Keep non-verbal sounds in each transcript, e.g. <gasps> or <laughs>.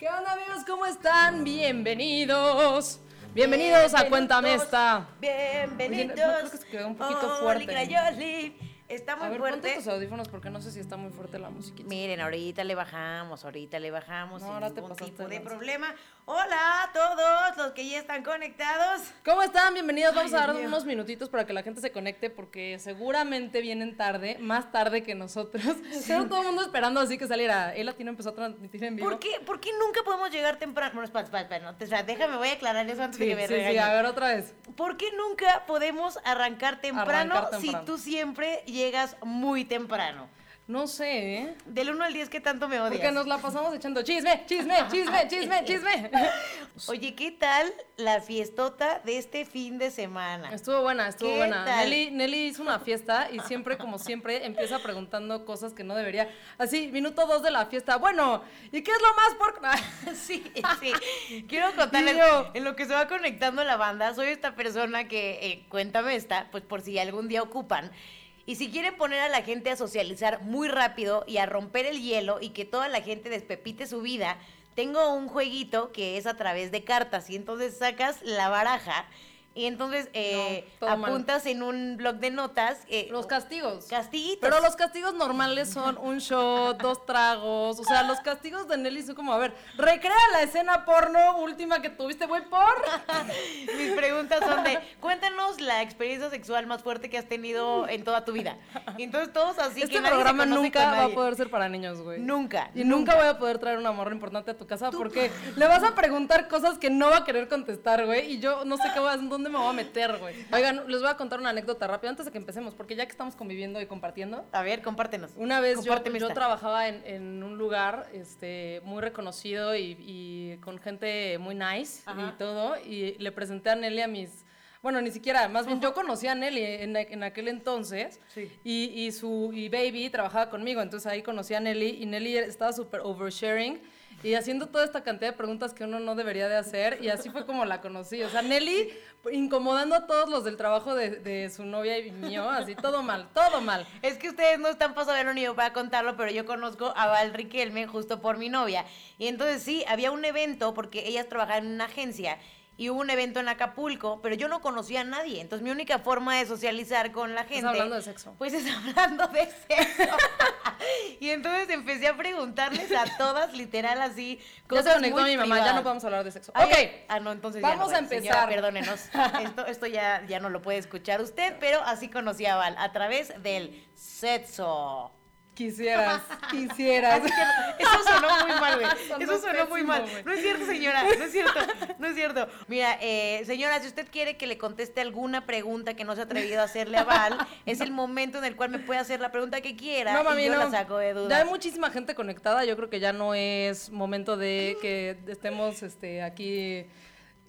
¿Qué onda amigos? ¿Cómo están? Bienvenidos. Bienvenidos a Cuéntame esta. Bienvenidos. Oye, no, creo que se quedó un poquito fuerte. Está muy a ver, fuerte. ponte tus audífonos porque no sé si está muy fuerte la musiquita. Miren, ahorita le bajamos, ahorita le bajamos No, sin ahora te ningún tipo de de problema. Hola a todos los que ya están conectados. ¿Cómo están? Bienvenidos. Vamos Ay, a dar unos minutitos para que la gente se conecte porque seguramente vienen tarde, más tarde que nosotros. <laughs> Pero todo el mundo esperando así que saliera. El latino empezó a transmitir en vivo. ¿Por qué, ¿Por qué nunca podemos llegar temprano? Bueno, espera, espera, espera, no, o sea, déjame, voy a aclarar eso antes de Sí, que me sí, sí, a ver otra vez. ¿Por qué nunca podemos arrancar temprano, Arrancar si temprano. tú siempre llegas muy temprano? No sé, ¿eh? Del 1 al 10, ¿qué tanto me odias? Porque nos la pasamos echando chisme, chisme, chisme, <laughs> chisme, chisme. Oye, ¿qué tal la fiestota de este fin de semana? Estuvo buena, estuvo ¿Qué buena. tal? Nelly, Nelly hizo una fiesta y siempre, como siempre, empieza preguntando cosas que no debería. Así, minuto dos de la fiesta. Bueno, ¿y qué es lo más por...? <laughs> Sí, sí. Quiero contarles, yo- en lo que se va conectando la banda, soy esta persona que, eh, cuéntame esta, pues por si algún día ocupan. Y si quieren poner a la gente a socializar muy rápido y a romper el hielo y que toda la gente despepite su vida, tengo un jueguito que es a través de cartas. Y entonces sacas la baraja y entonces eh, No, todo mal. apuntas en un blog de notas. eh, Los castigos. Castiguitos. Pero los castigos normales son un shot, dos tragos. O sea, los castigos de Nelly son como, a ver, recrea la escena porno última que tuviste, güey, por. <laughs> Mis preguntas son de, cuéntanos la experiencia sexual más fuerte que has tenido en toda tu vida. Y entonces todos así este que programa nunca va a poder ser para niños, güey. Nunca. Y nunca voy a poder traer una morra importante a tu casa porque <laughs> le vas a preguntar cosas que no va a querer contestar, güey. Y yo no sé qué a, dónde me voy a meter, güey. Oigan, les voy a contar una anécdota rápida antes de que empecemos, porque ya que estamos conviviendo y compartiendo. A ver, compártenos. Una vez yo, yo trabajaba en, en un lugar este, muy reconocido y, y con gente muy nice Ajá. y todo. Y le presenté a Nelly a mis. Bueno, ni siquiera, más bien yo conocía a Nelly en, en aquel entonces. Sí. Y, y su y Baby trabajaba conmigo, entonces ahí conocí a Nelly y Nelly estaba súper oversharing y haciendo toda esta cantidad de preguntas que uno no debería de hacer y así fue como la conocí. O sea, Nelly incomodando a todos los del trabajo de, de su novia y mío, así todo mal, todo mal. Es que ustedes no están para saberlo ni yo para contarlo, pero yo conozco a Val Riquelme justo por mi novia. Y entonces sí, había un evento, porque ellas trabajaban en una agencia, y hubo un evento en Acapulco, pero yo no conocía a nadie. Entonces mi única forma de socializar con la gente... hablando de sexo. Pues es <laughs> hablando de sexo. y entonces empecé a preguntarles a todas, literal, así, Ya cosas se conectó mi mamá, ya no podemos hablar de sexo. Ay, ok, Ah, no, entonces ya no, Vamos a señora, empezar. perdónenos. <laughs> Esto, esto ya, ya no lo puede escuchar usted, pero así conocí a Val, a través del sexo. Quisieras, <laughs> quisieras. Eso sonó muy mal, güey. <laughs> Eso sonó muy mal. No es cierto, señora. No es cierto. No es cierto. Mira, eh, señora, si usted quiere que le conteste alguna pregunta que no se ha atrevido a hacerle a Val, es el momento en el cual me puede hacer la pregunta que quiera No, y mami, yo no. la saco de dudas. Ya hay muchísima gente conectada. Yo creo que ya no es momento de que estemos este, aquí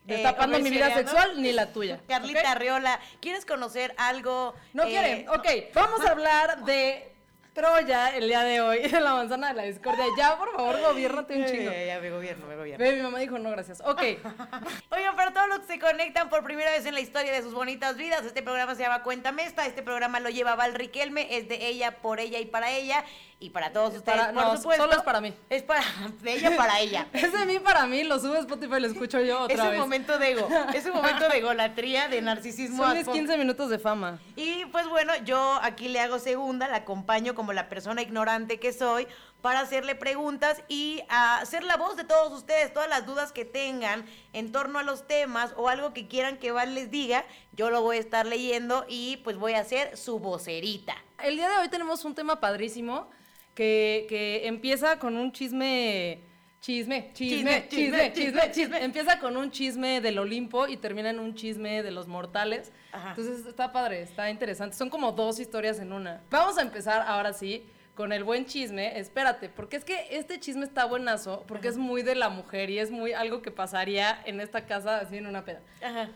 destapando mi vida sexual ni la tuya. Carlita ¿ok? Arriola, ¿quieres conocer algo? No eh, quieren. Ok, vamos a hablar de Troya el día de hoy, <laughs> de la manzana de la discordia. Ya, por favor, gobiernate un chingo. ya, ya, me gobierno, me gobierno. Ve, mi mamá dijo no, gracias. Ok, <laughs> Oigan, para todos los que se conectan por primera vez en la historia de sus bonitas vidas, este programa se llama Cuéntame esta. Este programa lo lleva Val Riquelme, es de ella, por ella y para ella. Y para todos ustedes, Para- por no, supuesto. solo es para mí. Es para <laughs> ella para ella. <laughs> es de mí para mí, lo sube a Spotify y lo escucho yo otra es un vez. momento de ego, es un momento de egolatría, de narcisismo. Son mis aspo- 15 minutos de fama. Y pues bueno, yo aquí le hago segunda, la acompaño como la persona ignorante que soy para hacerle preguntas y a ser la voz de todos ustedes, todas las dudas que tengan en torno a los temas o algo que quieran que Val les diga, yo lo voy a estar leyendo y pues voy a ser su vocerita. El día de hoy tenemos un tema padrísimo que, que empieza con un chisme. Chisme, chisme, Chisme, chisme, chisme. Empieza con un chisme del Olimpo y termina en un chisme de los mortales. Entonces está padre, está interesante. Son como dos historias en una. Vamos a empezar ahora sí con el buen chisme. Espérate, porque es que este chisme está buenazo, porque es muy de la mujer y es muy algo que pasaría en esta casa así en una peda. Ajá.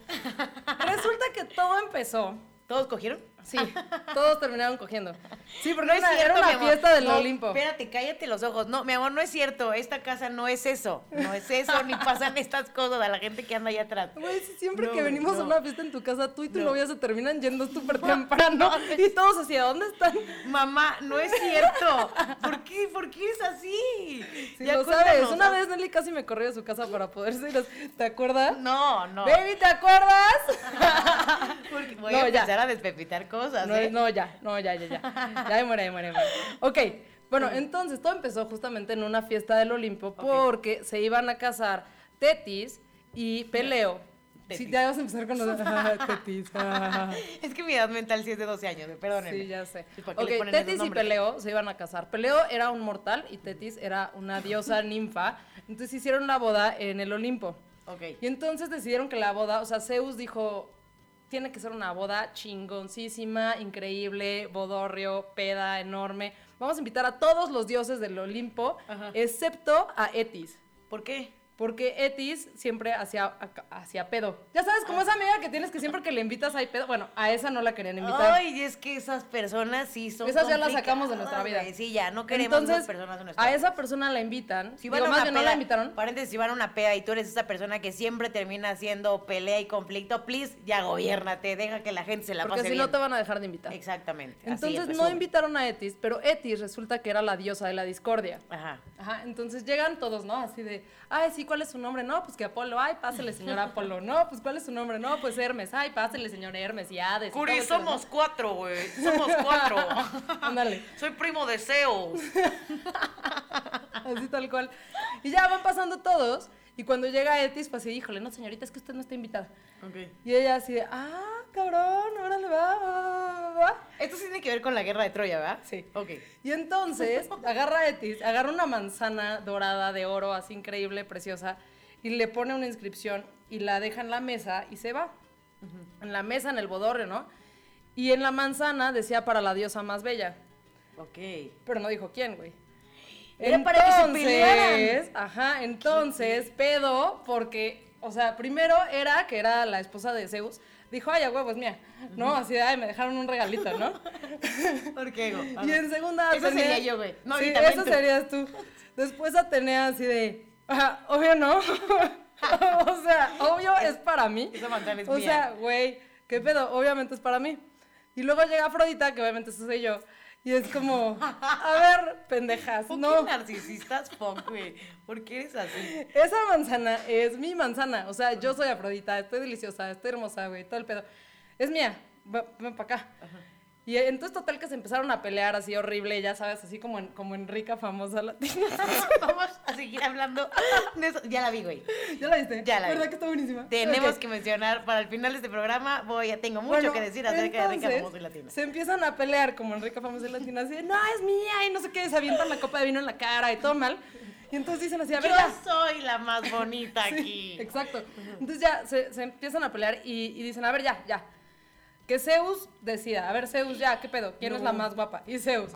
Resulta que todo empezó ¿Todos cogieron? Sí, <laughs> todos terminaron cogiendo. Sí, porque No es una, cierto, era una fiesta del No, Olimpo. Espérate, cállate los ojos. No, mi amor, no es cierto. Esta casa no es eso. No es eso, ni pasan <laughs> estas cosas a la gente que anda allá atrás. Güey, siempre No, que venimos a no. una fiesta en tu casa, tú y tu No. novia se terminan yendo súper <laughs> temprano. y todos así, ¿a dónde están? Mamá, no es cierto. ¿Por qué? ¿Por qué es así? Sí, Ya lo sabes. Una vez Nelly casi me corrió de su casa para poderse ir. ¿Te acuerdas? No, no. Baby, ¿te acuerdas? Porque voy No, a ya. empezar a despepitar cosas. No, ¿eh? no, ya, no, ya, ya, ya. <laughs> Ya muere, me muere. Ok, bueno, entonces todo empezó justamente en una fiesta del Olimpo porque se iban a casar Tetis y Peleo. Sí, Tetis. ya vas a empezar con los <laughs> <laughs> Tetis. Es que mi edad mental sí es de 12 años, perdónenme. Sí, ya sé. ¿Y por qué le Ok, Tetis y? Peleo se iban a casar. Peleo era un mortal y Tetis era una diosa ninfa. Entonces hicieron la boda en el Olimpo. Ok. Y entonces decidieron que la boda, o sea, Zeus dijo, tiene que ser una boda chingoncísima, increíble, bodorrio, peda, enorme. Vamos a invitar a todos los dioses del Olimpo, Ajá. excepto a Etis. ¿Por qué? Porque Etis siempre hacía, hacía pedo. Ya sabes, como esa amiga que tienes que siempre que le invitas hay pedo. Bueno, a esa no la querían invitar. Ay, es que esas personas sí son Esas ya las sacamos de nuestra vida. Sí, ya, no queremos Entonces, esas personas en nuestra a vida. esa persona la invitan. Si Digo, van a más una bien no la peda, invitaron. paréntesis, si van a una peda y tú eres esa persona que siempre termina haciendo pelea y conflicto, please, ya gobiérnate, deja que la gente se la Porque pase si bien. no te van a dejar de invitar. Exactamente. así, Entonces en no invitaron a Etis, pero Etis resulta que era la diosa de la discordia. Ajá. Ajá, entonces llegan todos, ¿no? Así de, ay, sí, ¿cuál es su nombre? No, pues que Apolo, ay, pásele, señor Apolo. No, pues ¿cuál es su nombre? No, pues Hermes, ay, pásele, señor Hermes y Hades. Curi, eso, somos cuatro, güey. Somos cuatro. <laughs> Ándale, Soy primo de Zeus. <laughs> así tal cual. Y ya van pasando todos, y cuando llega Etis, pues así, híjole, no, señorita, es que usted no está invitada. Ok. Y ella así de, ah, cabrón, órale, va, va, va, va". Esto sí tiene que ver con la guerra de Troya, ¿verdad? Sí. Ok. Y entonces agarra a Etis, agarra una manzana dorada de oro, así increíble, preciosa, y le pone una inscripción y la deja en la mesa y se va. En la mesa, en el bodorrio, ¿no? Y en la manzana decía para la diosa más bella, Ok. pero no dijo quién, güey. Era para que se pelearan. Ajá, entonces, pedo, porque, o sea, primero era que era la esposa de Zeus, dijo, ay, a huevo, es mía, ¿no? Así de, ay, me dejaron un regalito, ¿no? ¿Por qué, Ego? Y en segunda Eso Atenea- sería yo, güey. No, sí, eso tú. serías tú. Después Atenea así de, "Ajá, obvio no. <laughs> o sea, obvio es para mí. Esa manzana es o mía. sea, güey, ¿qué pedo? Obviamente es para mí. Y luego llega Afrodita, que obviamente eso soy yo. Y es como, a ver, pendejas, ¿Por no. qué narcisistas fuck, güey? ¿Por qué eres así? Esa manzana es mi manzana. O sea, yo soy Afrodita, estoy deliciosa, estoy hermosa, güey, todo el pedo. Es mía, ven para acá. Y entonces total que se empezaron a pelear así horrible, ya sabes, así como en, como en rica famosa latina. <laughs> Vamos a seguir hablando de eso. Ya la vi, güey. ¿Ya la viste? Ya la vi. ¿Verdad que está buenísima? Tenemos que mencionar para el final de este programa. Voy, ya tengo mucho Bueno, que decir acerca de Rica Famosa y Latina. Se empiezan a pelear como en rica famosa y latina, así de, no, es mía, y no sé qué, se avientan la copa de vino en la cara y todo mal. Y entonces dicen así, a ver, Yo ya. soy la más bonita <laughs> Sí, aquí. exacto. Entonces ya se, se empiezan a pelear y, y dicen, a ver, ya, ya. Que Zeus decida. A ver, Zeus, ya, ¿qué pedo? ¿Quién es la más guapa? Y Zeus.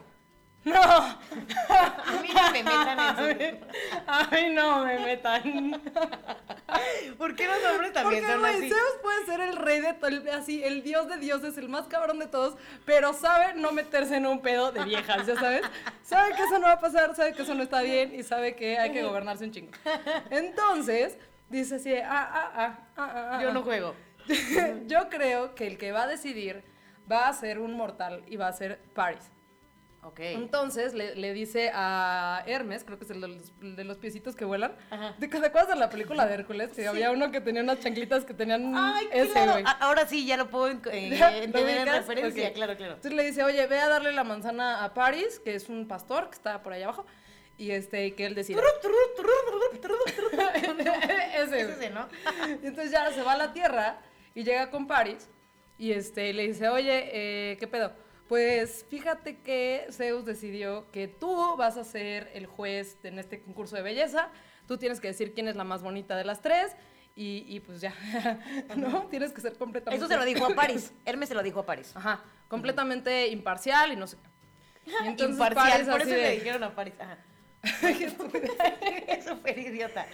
¡No! A mí no me metan en <laughs> Ay, no me metan. <laughs> ¿Por qué los hombres también Porque, son güey, así? Zeus puede ser el rey de todo, así, el dios de dioses, el más cabrón de todos, pero sabe no meterse en un pedo de viejas, ¿ya sabes? Sabe que eso no va a pasar, sabe que eso no está bien y sabe que hay que gobernarse un chingo. Entonces, dice así, ah, ah, ah, ah, ah, ah, Yo ah. no juego. Yo creo que el que va a decidir va a ser un mortal y va a ser Paris. Ok. Entonces le, le dice a Hermes, creo que es el de los, de los piecitos que vuelan. Ajá. ¿Te acuerdas de la película de Hércules? Que había uno que tenía unas chanclitas que tenían Ay, ese, claro. Ahora sí, ya lo puedo eh, ¿Ya? ¿Lo entender en referencia. Ok. Claro, claro. Entonces le dice, oye, ve a darle la manzana a Paris, que es un pastor que está por allá abajo, y este, que él decida. ese, ese, ¿no? Y entonces ya se va a la tierra y llega con Paris y este, le dice, oye, eh, ¿qué pedo? Pues fíjate que Zeus decidió que tú vas a ser el juez en este concurso de belleza, tú tienes que decir quién es la más bonita de las tres y, y pues ya, <laughs> ¿no? Tienes que ser completamente... Eso se lo dijo a París. <laughs> Hermes se lo dijo a París. Ajá, completamente imparcial y no sé qué. <laughs> Y entonces Imparcial, Paris por eso le de- dijeron a París. Ajá. Qué estúpida. Es súper idiota.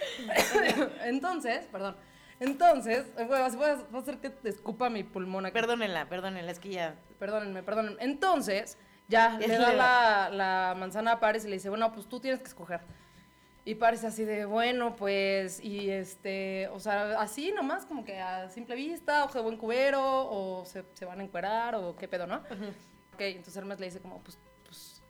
Entonces, perdón. Entonces, eh, voy a, voy a- hacer que te escupa mi pulmón aquí. Perdónenla, perdónenla, es que ya. Perdónenme, perdónenme. Entonces, ya le da la- la, manzana a Paris y le dice, bueno, pues tú tienes que escoger. Y Paris así de, bueno, pues, y este, o sea, así nomás, como que a simple vista, ojo de buen cubero, o se, se van a encuerar, o qué pedo, ¿no? Ok, entonces Hermes le dice como, pues, pues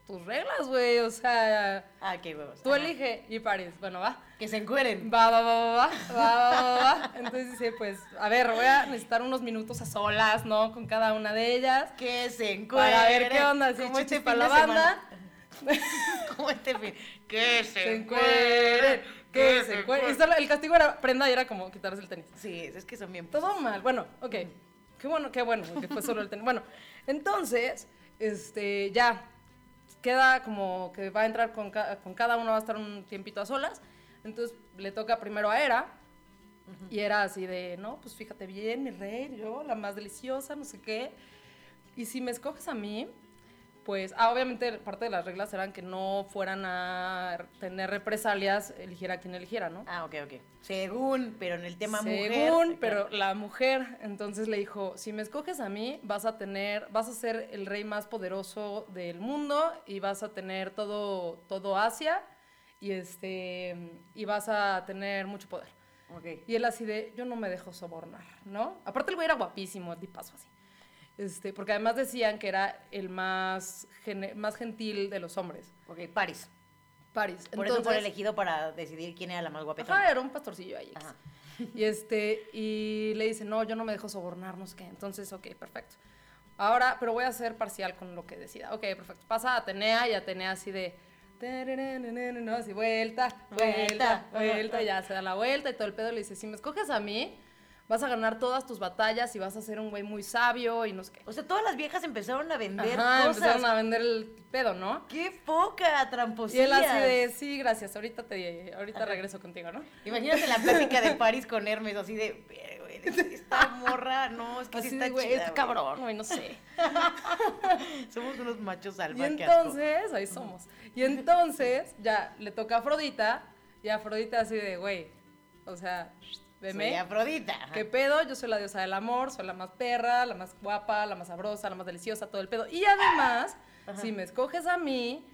tus reglas, güey, o sea, Ah, qué huevos. tú Ajá. elige. Y Paris, bueno, va. Que se encueren. Va, va, va, va, va, va, va, va, va. Entonces dice, pues, a ver, voy a necesitar unos minutos a solas, ¿no? Con cada una de ellas. Que se encueren. Para ver qué onda, si chichis este para la banda. <laughs> Como este fin. Que se, Se encueren, que se encueren. Y solo el castigo era prenda y era como quitarse el tenis. Sí, es que son bien. Todo mal. Bueno, ok. Qué bueno, qué bueno, que fue solo el tenis. Bueno, entonces, este, ya, queda como que va a entrar con, ca- con cada uno, va a estar un tiempito a solas. Entonces le toca primero a Era. Y era así de, no, pues fíjate bien, mi rey, yo, la más deliciosa, no sé qué. Y si me escoges a mí, pues, ah, obviamente parte de las reglas eran que no fueran a tener represalias, eligiera quien eligiera, ¿no? Ah, ok, ok. Según, pero en el tema mujer. Según, pero la mujer, entonces le dijo, si me escoges a mí, vas a tener, vas a ser el rey más poderoso del mundo y vas a tener todo, todo Asia y este, y vas a tener mucho poder. Ok. Y él así de, yo no me dejo sobornar, ¿no? Aparte el güey era guapísimo, de paso así. Este, porque además decían que era el más, más gentil de los hombres. Ok, Paris. Paris. Por eso fue elegido para decidir quién era la más guapetona. Ajá, era un pastorcillo ahí. Ajá. Y este, y le dice, no, yo no me dejo sobornar, no sé qué. Entonces, ok, perfecto. Ahora, pero voy a ser parcial con lo que decida. Ok, perfecto. Pasa a Atenea y Atenea así de. "Tararararara", Así, vuelta, vuelta, Vuelta. ya se da la vuelta y todo el pedo. Le dice, si me escoges a mí, vas a ganar todas tus batallas y vas a ser un güey muy sabio y no sé qué. O sea, todas las viejas empezaron a vender Ajá, cosas. empezaron a vender el pedo, ¿no? ¡Qué poca Y tramposilla! él así de, sí, gracias, ahorita te, ahorita regreso contigo, ¿no? Imagínate la <laughs> plática de Paris con Hermes, así de, "Pero, güey, esta morra, no, es que sí Así está de, güey, este güey". cabrón, güey, no sé. <laughs> Somos unos machos Y salvajes. asco. entonces, ahí somos. Y entonces, ya le toca a Afrodita, y Afrodita así de, güey, o sea, veme. Soy Afrodita. ¿Qué pedo? Yo soy la diosa del amor, soy la más perra, la más guapa, la más sabrosa, la más deliciosa, todo el pedo. Y además, si me escoges a mí,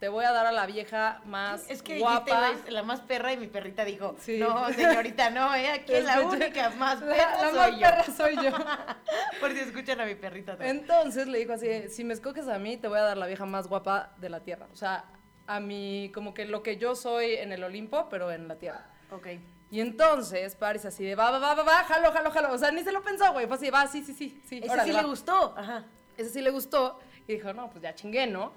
te voy a dar a la vieja más Es que guapa. dijiste, la más perra y mi perrita dijo, Sí. no, señorita, no, eh, aquí es la única más perra la soy más yo. perra soy yo. <laughs> Por si escuchan a mi perrita. ¿no? Entonces le dijo así, si me escoges a mí, te voy a dar la vieja más guapa de la tierra. O sea, a mí, como que lo que yo soy en el Olimpo, pero en la tierra. Ok. Y entonces Paris así de, va, va, va, va, va, jalo, jalo, jalo. O sea, ni se lo pensó, güey. Fue así, va, sí, sí, sí, sí. Ese órale, sí va. le gustó. Ajá. Ese sí le gustó. Y dijo, no, pues ya chingué, ¿no?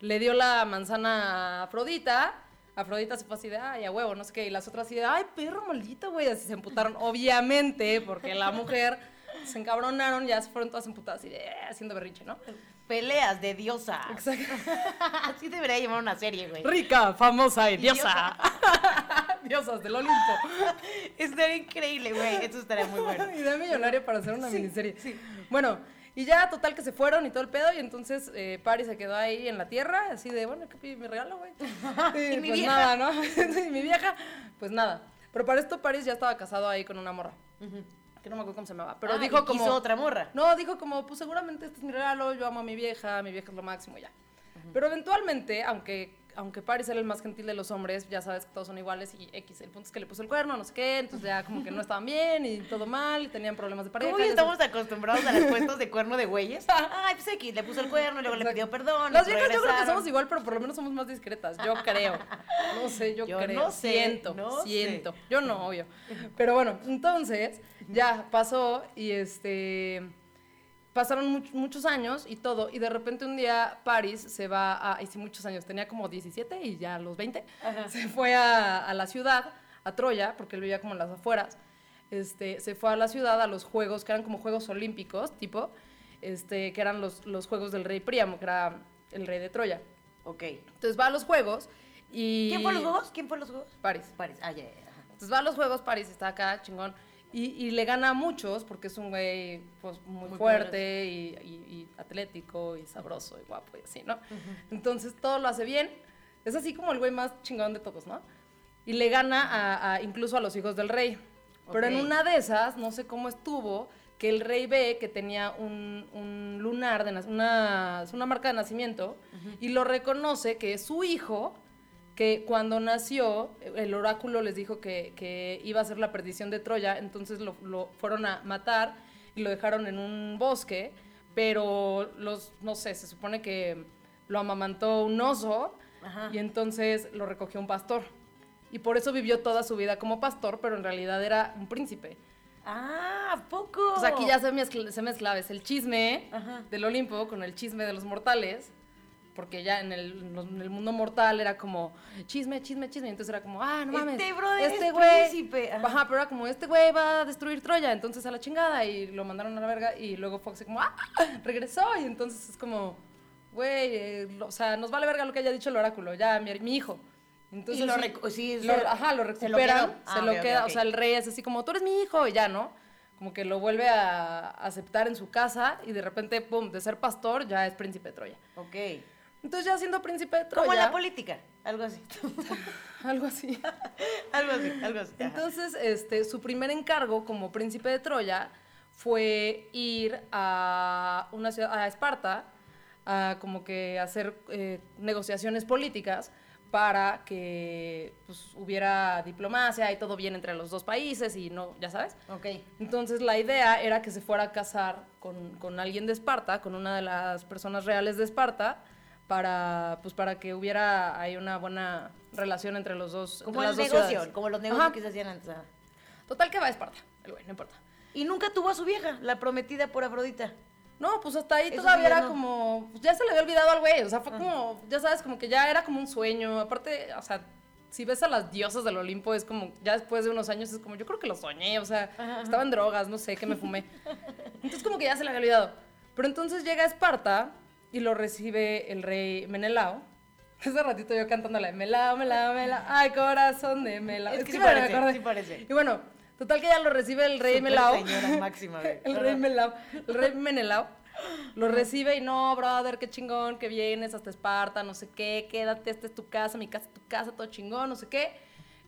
Le dio la manzana a Afrodita. Afrodita se fue así de, ay, a huevo, no sé qué. Y las otras así de, ay, perro maldito, güey. Así se emputaron, obviamente, porque la mujer se encabronaron, ya se fueron todas emputadas así de, "Eh", haciendo berrinche, ¿no? Peleas de diosa. Exacto. <laughs> Así debería llamar una serie, güey. Rica, famosa y diosa. <laughs> Diosas del Olimpo. <laughs> Estaría increíble, güey. Eso estaría muy bueno. Idea millonaria para hacer una miniserie. Bueno, y ya total que se fueron y todo el pedo, y entonces eh, Paris se quedó ahí en la tierra, así de, bueno, ¿qué pide mi regalo, güey? ¿Y mi pues vieja? nada, ¿no? y mi vieja, pues nada. Pero para esto Paris ya estaba casado ahí con una morra, que no me acuerdo cómo se llamaba, pero Ah, dijo y como... otra morra. No, dijo como, pues seguramente este es mi regalo, yo amo a mi vieja, mi vieja es lo máximo, ya. Pero eventualmente, aunque, aunque Paris era el más gentil de los hombres, ya sabes que todos son iguales y X, el punto es que le puso el cuerno, no sé qué, entonces ya como que no estaban bien y todo mal y tenían problemas de pareja. ¿Cómo ya ya estamos acostumbrados a las puestos de cuerno de güeyes? <laughs> Ay, pues X, le puso el cuerno, luego le Exacto. pidió perdón. Las viejas yo creo que somos igual, pero por lo menos somos más discretas. Yo creo. No sé, yo, Yo creo. no sé, siento, no sé. siento. Yo no, obvio. Pero bueno, entonces ya pasó y este pasaron much- muchos años y todo y de repente un día Paris se va a, y sí muchos años, tenía como 17 y ya a los 20 se fue a, a la ciudad, a Troya, porque él vivía como en las afueras. Este, se fue a la ciudad a los juegos que eran como juegos olímpicos, tipo, este, que eran los, los juegos del rey Príamo, que era el rey de Troya. Ok. Entonces va a los juegos y... ¿Quién fue los juegos? ¿Quién fue los juegos? París. París. Ah, ajá. Entonces va a los juegos, París está acá, chingón. Y, y le gana a muchos porque es un güey pues, muy, Muy fuerte y, y- y atlético y sabroso y guapo y así, ¿no? Entonces todo lo hace bien. Es así como el güey más chingón de todos, ¿no? Y le gana a, a- incluso a los hijos del rey. Pero en una de esas, no sé cómo estuvo, que el rey ve que tenía un, un lunar, de una, una marca de nacimiento, y lo reconoce que es su hijo, que cuando nació, el oráculo les dijo que, que iba a ser la perdición de Troya, entonces lo, lo fueron a matar y lo dejaron en un bosque, pero los, no sé, se supone que lo amamantó un oso Ajá. y entonces lo recogió un pastor. Y por eso vivió toda su vida como pastor, pero en realidad era un príncipe. Ah, ¿a poco? Pues aquí ya se mezcla, se mezcla ¿ves? el chisme Ajá. del Olimpo con el chisme de los mortales, porque ya en el, en mundo mortal era como chisme, chisme, chisme, y entonces era como, ah, no mames, Este brother es güey, príncipe, ajá. pero era como, este güey va a destruir Troya, entonces a la chingada, y lo mandaron a la verga, y luego así como, ah, regresó, y entonces es como, güey, eh, o sea, nos vale verga lo que haya dicho el oráculo, ya, mi, mi hijo. Entonces, Y lo sí, recu- sí, lo- se- ajá, lo se lo recuperan, se Ah, lo ok, queda, o sea, el rey es así como, tú eres mi hijo, y ya, ¿no? Como que lo vuelve a aceptar en su casa y de repente, pum, de ser pastor ya es príncipe de Troya. Ok. Entonces ya siendo príncipe de Troya, Como en la política, <laughs> <laughs> algo así. algo así. algo así, algo así. Entonces, este, su primer encargo como príncipe de Troya fue ir a una ciudad, a Esparta, a como que hacer eh, negociaciones políticas para que pues, hubiera diplomacia y todo bien entre los dos países y no, ya sabes. Ok. Entonces la idea era que se fuera a casar con, con alguien de Esparta, con una de las personas reales de Esparta, para, pues, para que hubiera ahí una buena relación entre los dos. Como el negocio, como los negocios Ajá. que se hacían antes. ajá. Total que va a Esparta, el güey, no importa. Y nunca tuvo a su vieja, la prometida por Afrodita. No, pues hasta ahí Eso todavía sí era no. como, pues, ya se le había olvidado al güey, o sea, fue como, ya sabes, como que ya era como un sueño, aparte, o sea, si ves a las diosas del Olimpo es como, ya después de unos años es como, yo creo que lo soñé, o sea, Ajá. estaba en drogas, no sé, que me fumé. <laughs> Entonces como que ya se le había olvidado. Pero entonces llega a Esparta y lo recibe el rey Menelao. <laughs> Hace ratito yo cantándole, Melao, Melao, Melao, ay, corazón de Melao. Es que sí parece, sí parece. Y bueno, total que ya lo recibe el rey Súper Melao. señora <laughs> máxima. El rey. Melao, el rey Menelao, lo recibe y no, brother, qué chingón, que vienes hasta Esparta, no sé qué, quédate, esta es tu casa, mi casa tu casa, todo chingón, no sé qué.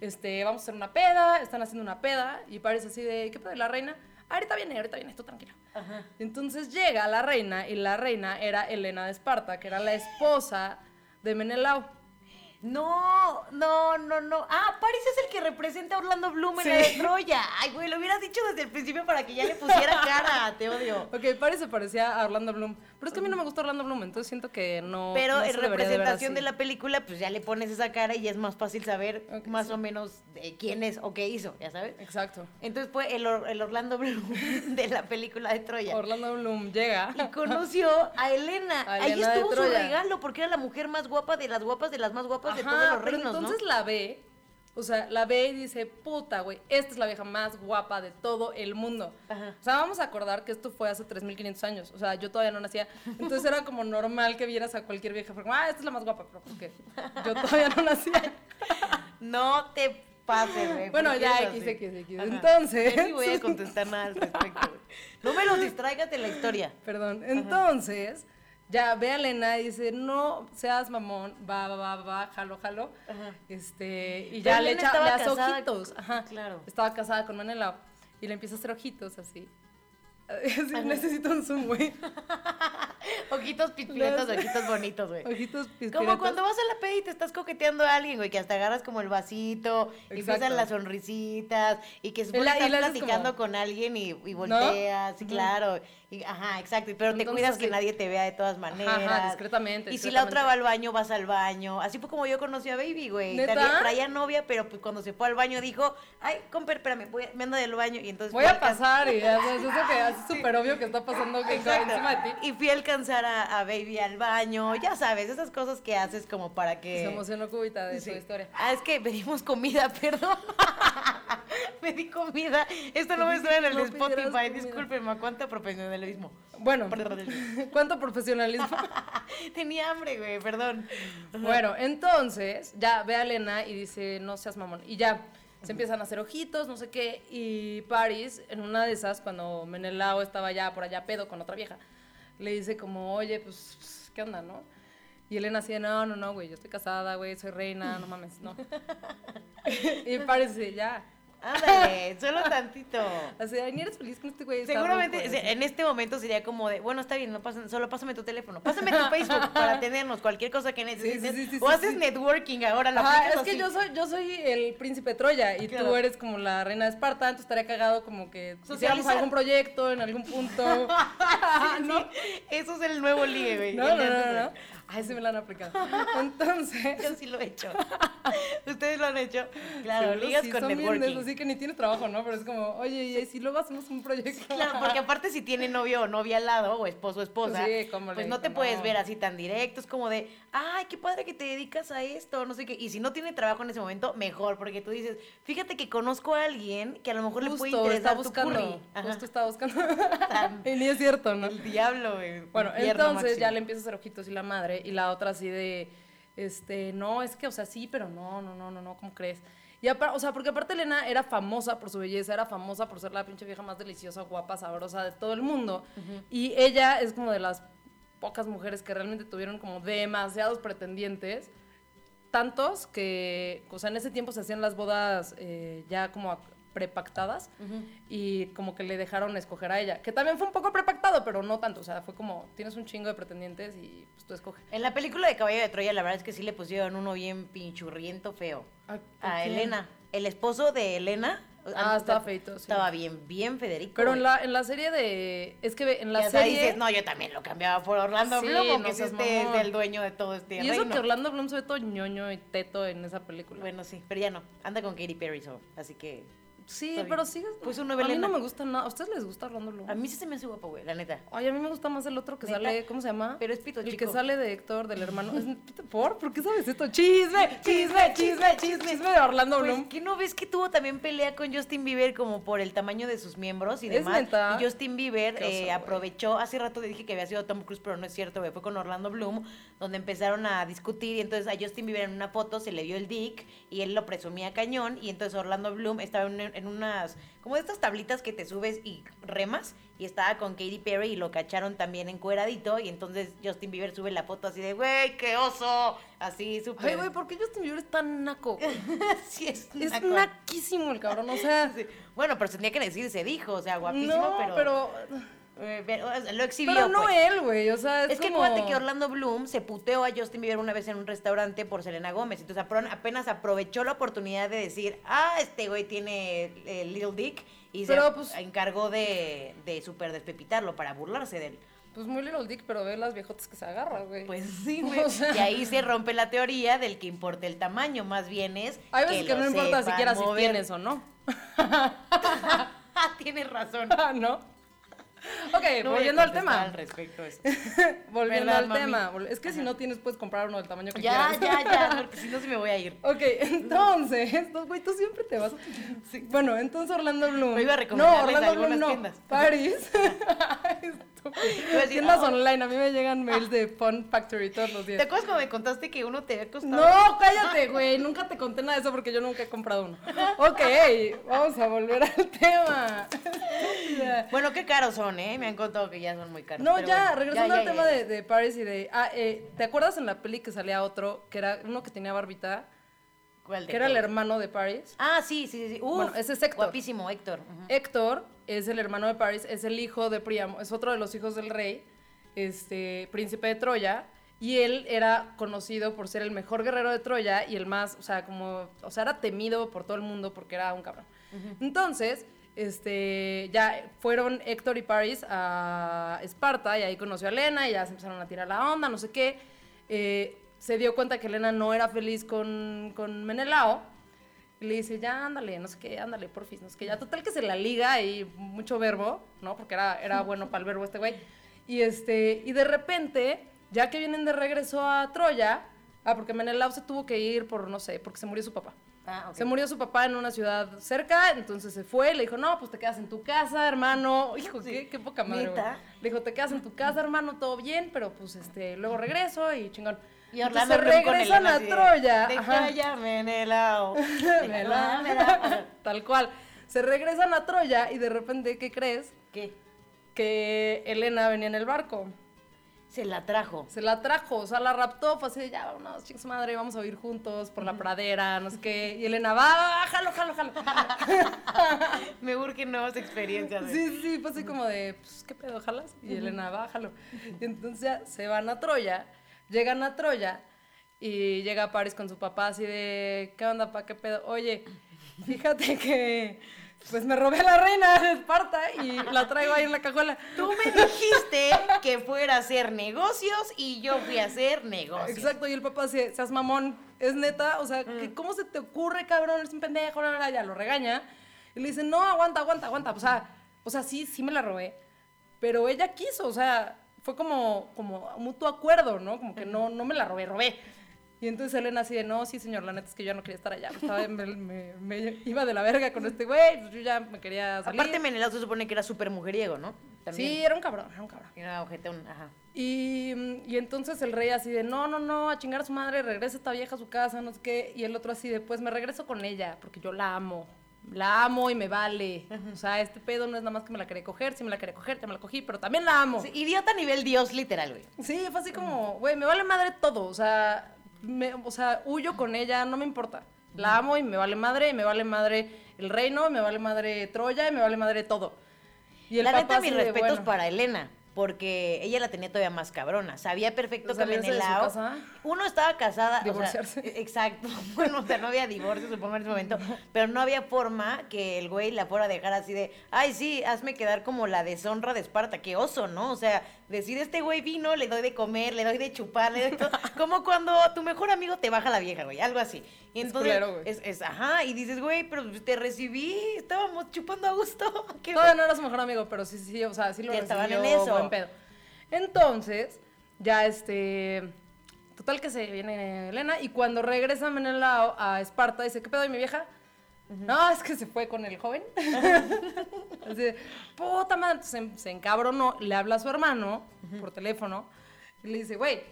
Este, vamos a hacer una peda, están haciendo una peda y parece así de, ¿qué pedo? ¿Y la reina? "Ah, ahorita viene, ahorita viene, tú tranquilo. Ajá. Entonces llega la reina y la reina era Helena de Esparta, que era la esposa de Menelao. No, no, no, no. Ah, Paris es el que representa a Orlando Bloom en la de Sí. Troya. Ay, güey, lo hubieras dicho desde el principio para que ya le pusiera cara. <laughs> Te odio. Ok, Paris se parecía a Orlando Bloom, pero es que a mí no me gusta Orlando Bloom, entonces siento que no. Pero no en de representación de la película, pues ya le pones esa cara y es más fácil saber más sí. o menos de quién es o qué hizo, ya sabes. Exacto. Entonces fue el, Or- el Orlando Bloom <laughs> de la película de Troya. Orlando Bloom llega. Y conoció a Elena. <laughs> A Ahí Helena de estuvo su regalo, porque era la mujer más guapa de las guapas de las más guapas de todos pero entonces ¿no? la ve, o sea, la ve y dice, puta, güey, esta es la vieja más guapa de todo el mundo. Ajá. O sea, vamos a acordar que esto fue hace 3.500 años, o sea, yo todavía no nacía, entonces era como normal que vieras a cualquier vieja, como, ah, esta es la más guapa, pero porque yo todavía no nacía. No te pases, güey. Bueno, ¿por qué ya, X? X, X. Entonces- Yo ni voy a contestar nada al respecto. No me los distraigas de la historia. Perdón, entonces, ya ve a Elena y dice, no seas mamón, va, va, va, va, jalo, jalo. Ajá. Este, y Pero ya le echa, le hace casada ojitos. Ajá, claro. Estaba casada con Menelao y le empieza a hacer ojitos así. <laughs> Sí, necesito un zoom, güey. <laughs> Ojitos pispiretos, ojitos bonitos, güey. Ojitos Como pispiretos. cuando vas a la peda y te estás coqueteando a alguien, güey, que hasta agarras como el vasito, y empiezan las sonrisitas, y que la- y estás haces platicando como- con alguien y, y volteas, claro. Y, ajá, exacto, pero te cuidas que nadie te vea de todas maneras. ajá, discretamente, Y si la otra va al baño, vas al baño. Así fue como yo conocí a Baby, güey. ¿Neta? Traía, novia, pero pues cuando se fue al baño dijo, ay, comper, espérame, voy, me ando del baño. Y entonces Voy a pasar y ya sabes, <laughs> eso que es súper obvio que está pasando que encima de ti. Y fui a alcanzar a, a Baby al baño, ya sabes, esas cosas que haces como para que... Se emocionó Cubita de Sí. su historia. Ah, es que pedimos comida, <laughs> perdón. <laughs> Pedí comida. Esto no me suena en el No Spotify. comida. Discúlpeme, ¿cuánto profesionalismo? Bueno. <laughs> ¿cuánto profesionalismo? <laughs> Tenía hambre, güey, perdón. Bueno, entonces ya ve a Elena y dice, no seas mamón. Y ya se empiezan a hacer ojitos, no sé qué. Y Paris, en una de esas, cuando Menelao estaba ya por allá pedo con otra vieja, le dice como, oye, pues, pues, ¿qué onda, no? Y Elena así de, no, no, no, güey, yo estoy casada, güey, soy reina, no mames, no. <laughs> y Paris dice, ya, Ándale, <laughs> solo tantito. Así, ay, ni eres feliz con este güey. Seguramente ruco", o sea, en este momento sería como de, bueno, está bien, no pasa, solo pásame tu teléfono, pásame tu Facebook <laughs> para tenernos cualquier cosa que necesites. sí, sí, o haces networking ahora, la Ajá, es que así. yo soy, yo soy el príncipe de Troya y tú eres como la reina de Esparta, entonces estaría cagado como que hiciéramos algún proyecto en algún punto. <laughs> ¿no? Eso es el nuevo ligue, güey. No, no, no, no. Ay, sí me la han aplicado. Entonces. Yo sí lo he hecho. ¿Ustedes lo han hecho? Claro, ligas sí, con networking. Así que ni tienes trabajo, ¿no? Pero es como, oye, y si luego hacemos un proyecto. Claro, porque aparte si tiene novio o novia al lado, o esposo o esposa, Sí, ¿cómo le pues no te puedes ver así tan directo. Es como de, ay, qué padre que te dedicas a esto, no sé qué. Y si no tiene trabajo en ese momento, mejor, porque tú dices, fíjate que conozco a alguien que a lo mejor le puede interesar está tu buscando. curry. Ajá. Justo está buscando. <laughs> Y ni es cierto, ¿no? El diablo, güey. Bueno, entonces máximo. ya le empieza a hacer ojitos y la madre, y la otra así de, este, no, es que, o sea, sí, pero no, no, no, no, no, ¿cómo crees? Y o sea, porque aparte Elena era famosa por su belleza, era famosa por ser la pinche vieja más deliciosa, guapa, sabrosa de todo el mundo. Y ella es como de las pocas mujeres que realmente tuvieron como demasiados pretendientes. Tantos que, o sea, en ese tiempo se hacían las bodas eh, ya como prepactadas y como que le dejaron escoger a ella. Que también fue un poco prepactado, pero no tanto. O sea, fue como, tienes un chingo de pretendientes y pues tú escoge. En la película de Caballo de Troya, la verdad es que sí le pusieron uno bien pinchurriento feo. ¿A- A a quién? Elena. El esposo de Elena. Ah, estaba feito, sí. Estaba bien, bien Federico. Pero en la, en la serie de... Es que en la serie... dices, no, yo también lo cambiaba por Orlando Sí, Bloom, no este es el dueño de todo este y eso reino. que Orlando Bloom se ve todo ñoño y teto en esa película. Bueno, sí, pero ya no. Anda con Katy Perry, so, así que... sí, está bien. pero sigue... Pues un A mí no me gusta nada. ¿A ustedes les gusta Orlando Bloom? A mí sí se me hace guapo, güey, la neta. Ay, a mí me gusta más el otro que ¿Neta? sale, ¿cómo se llama? Pero es pito El que chico. sale de Héctor, del hermano. <laughs> Es- ¿Por? ¿Por qué sabes esto? Chisme, chisme, chisme, chisme, chisme de Orlando Pues, Bloom. ¿qué no ves que tuvo también pelea con Justin Bieber como por el tamaño de sus miembros y ¿Es demás? neta? Y Justin Bieber Qué oso, eh, güey. aprovechó, hace rato le dije que había sido Tom Cruise, pero no es cierto, güey, fue con Orlando Bloom, donde empezaron a discutir y entonces a Justin Bieber en una foto se le vio el dick y él lo presumía cañón y entonces Orlando Bloom estaba en, en unas, como de estas tablitas que te subes y remas y estaba con Katy Perry y lo cacharon también encueradito y entonces Justin Bieber sube la foto así de, güey, qué oso, así súper... Ay, güey, ¿por qué Justin Bieber es tan naco? <laughs> sí, es, Es naco. naquísimo el cabrón, o sea... Sí. Bueno, pero tenía que decir, se dijo, o sea, guapísimo, no, pero, pero... eh, pero, o sea, lo exhibió. Pero no pues. él, güey, o sea, es, Es que como... acuérdate que Orlando Bloom se puteó a Justin Bieber una vez en un restaurante por Selena Gómez. Entonces apenas aprovechó la oportunidad de decir, ah, este güey tiene eh, Little Dick. Y Pero, se pues- encargó de, de súper despepitarlo para burlarse de él. Pues muy little dick, pero ve las viejotas que se agarra, güey. Pues sí, <laughs> güey. O sea- Y ahí se rompe la teoría del que importa el tamaño. Más bien es. Hay veces que, lo no importa siquiera si tienes o no. <laughs> <laughs> Tienes razón. ¿No? <laughs> Ok, No volviendo al tema. Al respecto eso. <laughs> volviendo ¿Verdad, al mami? tema. Es que si no tienes, puedes comprar uno del tamaño que Ya, quieras. ya, ya, <laughs> porque si no se me voy a ir. Ok, entonces, güey, tú siempre te vas. Bueno, entonces Orlando Bloom. Iba a no, Orlando Bloom no. tiendas. A decir, Tiendas "Oh". online, a mí me llegan mails de Fun Factory todos los ¿Te días. acuerdas cuando me contaste que uno te había costado? No, cállate, güey. Nunca te conté nada de eso porque yo nunca he comprado uno. Ok, vamos a volver al tema. Bueno, qué caros son, ¿eh? Me han contado que ya son muy caros. No, ya, bueno, regresando ya, al ya, tema. De, de Paris y de. Ah, eh, ¿te acuerdas en la peli que salía otro, que era uno que tenía barbita, ¿Cuál de que era el hermano de Paris? Ah, sí, sí, sí. Uf, Bueno, ese es Héctor. Guapísimo, Héctor. Ujú. Héctor es el hermano de Paris, es el hijo de Príamo, es otro de los hijos del rey, este, príncipe de Troya, y él era conocido por ser el mejor guerrero de Troya y el más, o sea, como, o sea, era temido por todo el mundo porque era un cabrón. Entonces, este, ya fueron Héctor y Paris a Esparta y ahí conoció a Elena y ya se empezaron a tirar la onda, no sé qué. Eh, se dio cuenta que Elena no era feliz con, con Menelao y le dice, ya, ándale, no sé qué, ándale, porfis, no sé qué. Ya, total que se la liga y mucho verbo, ¿no? Porque era, era bueno para el verbo este güey. Y, este, y de repente, ya que vienen de regreso a Troya, ah, porque Menelao se tuvo que ir por, no sé, porque se murió su papá. Ah. Se murió su papá en una ciudad cerca, entonces se fue, le dijo, no, pues te quedas en tu casa, hermano. <laughs> Hijo, qué, qué poca madre. Le dijo, te quedas en tu casa, hermano, todo bien, pero pues este, luego regreso y chingón. Y Entonces Orlando con regresan a de, Troya. De ajá. cállame en el ao. Me la- <laughs> Me la- <laughs> Tal cual. Se regresan a Troya y de repente, ¿qué crees? ¿Qué? Que Elena venía en el barco. Se la trajo. Se la trajo, o sea, la raptó, fue así de, ya, vámonos, chicos madre, vamos a vivir juntos por la pradera, no sé qué. Y Elena, va, jalo, jalo, jalo. <laughs> Me urgen nuevas experiencias. Sí, sí, fue así como de, pues, ¿qué pedo, jalas? Y Elena, bájalo. Y entonces ya se van a Troya, llegan a Troya y llega Paris con su papá así de, ¿qué onda, pa? ¿Qué pedo? Oye, fíjate que, pues me robé a la reina de Esparta y la traigo ahí en la cajuela. Tú me dijiste que fuera a hacer negocios y yo fui a hacer negocios. Exacto, y el papá así, seas mamón, es neta, o sea, que ¿cómo se te ocurre, cabrón? Eres un pendejo, bla, bla, ya lo regaña. Y le dice, no, aguanta, aguanta, aguanta. O sea, o sea, sí, sí me la robé. Pero ella quiso, o sea, fue como, como mutuo acuerdo, ¿no? Como que no, no me la robé, robé. Y entonces Elena así de, no, sí, señor, la neta es que yo ya no quería estar allá. Estaba, me, me- me iba de la verga con este güey, pues yo ya me quería salir. Aparte, Menelao se supone que era súper mujeriego, ¿no? Sí, era un cabrón, era un cabrón. Era ojetón, ajá. Y, y entonces el rey así de, no, no, no, a chingar a su madre, regresa esta vieja a su casa, no sé qué. Y el otro así de, pues me regreso con ella, porque yo la amo. La amo y me vale. O sea, este pedo no es nada más que me la quería coger, sí me la quería coger, te me la cogí, pero también la amo. Sí, idiota a nivel Dios, literal, güey. Sí, fue así como, güey, me vale madre todo. O sea, me- o sea, huyo con ella, no me importa. La amo y me vale madre, y me vale madre el reino, y me vale madre Troya, y me vale madre todo. Y el la neta, mis respetos bueno. para Elena. Porque ella la tenía todavía más cabrona. Sabía perfecto que ¿Salirse de su Menelao. Uno estaba casada. o sea, Divorciarse. exacto. <laughs> Bueno, o sea, no había divorcio, supongo, en ese momento. Pero no había forma que el güey la fuera a dejar así de. Ay, sí, hazme quedar como la deshonra de Esparta. Qué oso, ¿no? O sea, decir este güey vino, le doy de comer, le doy de chupar, le doy todo. <laughs> Como cuando tu mejor amigo te baja la vieja, güey. Algo así. Y Es entonces. culero, es, es- ajá. Y dices, güey, pero te recibí. Estábamos chupando a gusto. <laughs> Qué Todavía no era su mejor amigo, pero sí, sí, o sea, sí lo Ya estaban en recibió eso. buen pedo. Entonces, ya este, total que se viene Elena y cuando regresa Menelao a Esparta dice, ¿qué pedo de mi vieja? No, es que se fue con el joven. <laughs> Puta madre, entonces se, se encabronó, le habla a su hermano por teléfono y le dice, güey,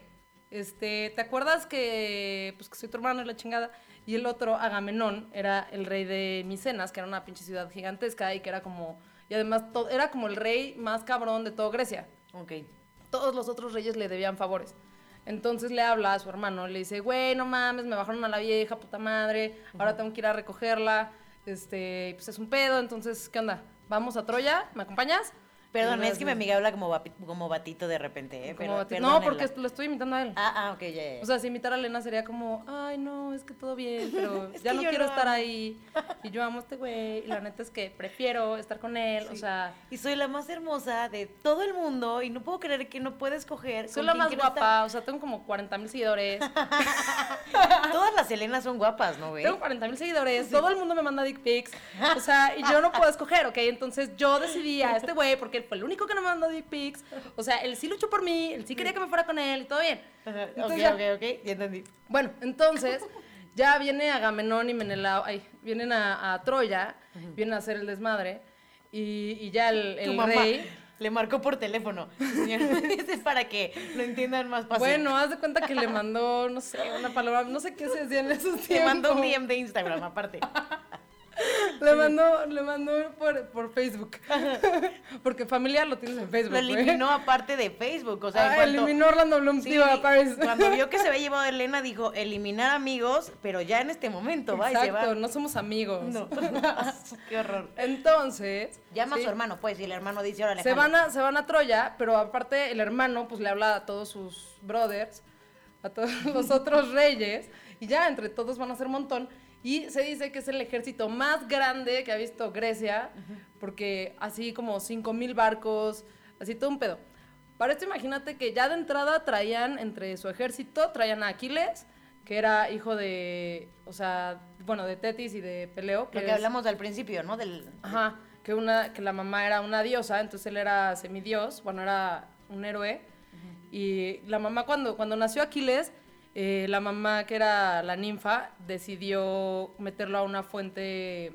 este, ¿te acuerdas que, pues, que soy tu hermano y la chingada? Y el otro, Agamenón, era el rey de Micenas, que era una pinche ciudad gigantesca y que era como, y además era como el rey más cabrón de toda Grecia. Ok. Todos los otros reyes le debían favores. Entonces le habla a su hermano, le dice, güey, no mames, me bajaron a la vieja, puta madre, ahora tengo que ir a recogerla, este, pues es un pedo, entonces, ¿qué onda? ¿Vamos a Troya? ¿Me acompañas? Perdón, es que mi amiga habla como, vapi- como batito de repente, ¿eh? Pero- no, porque lo estoy imitando a él. Ah, ah, ok, ya, ya. O sea, si imitar a Elena sería como, ay, no, es que todo bien, <laughs> pero ya no quiero estar amo". ahí. Y yo amo a este güey, y la neta es que prefiero estar con él, o sea, y soy la más hermosa de todo el mundo y no puedo creer que no puedes escoger. soy la más guapa, o sea, tengo como 40 mil seguidores. <laughs> Todas las Helenas son guapas, ¿no, güey? Tengo 40 mil seguidores, todo el mundo me manda dick pics, o sea, y yo no puedo escoger, ¿ok? Entonces yo decidí a este güey, porque él fue el único que no me mandó dick pics, o sea, él sí luchó por mí, él sí quería que me fuera con él y todo bien. Ok, Entonces ya- ok, ok, ya entendí. Bueno, entonces ya viene Agamenón y Menelao, ay, vienen a, a Troya, vienen a hacer el desmadre, y, y ya el, Tu el mamá rey... le marcó por teléfono. <laughs> Señor, es para que lo entiendan más fácil. Bueno, haz de cuenta que le mandó, no sé, una palabra, no sé qué se decía en esos tiempos. te mandó un DM de Instagram, aparte. <laughs> Le mandó, le mandó por, por Facebook. <laughs> Porque familiar lo tienes en Facebook. Lo eliminó aparte de Facebook, o sea, Ah, eliminó Orlando Bloom, Sí, tío, a Paris. cuando vio que se había <laughs> llevado a Elena, dijo, eliminar amigos, pero ya en este momento, va y se Exacto, va. no somos amigos. No. <laughs> Qué horror. Entonces. Llama sí, a su hermano, pues, y el hermano dice, órale, Se jalo". van, a, se van a Troya, pero aparte el hermano pues le habla a todos sus brothers, a todos los otros reyes, y ya entre todos van a ser un montón. Y se dice que es el ejército más grande que ha visto Grecia, porque así como 5 mil barcos, así todo un pedo. Para esto imagínate que ya de entrada traían entre su ejército, traían a Aquiles, que era hijo de, o sea, bueno, de Tetis y de Peleo. Lo que es- hablamos al principio, ¿no? Del... Ajá, que, una, que la mamá era una diosa, entonces él era semidios, bueno, era un héroe. Y la mamá cuando, cuando nació Aquiles, eh, la mamá que era la ninfa decidió meterlo a una fuente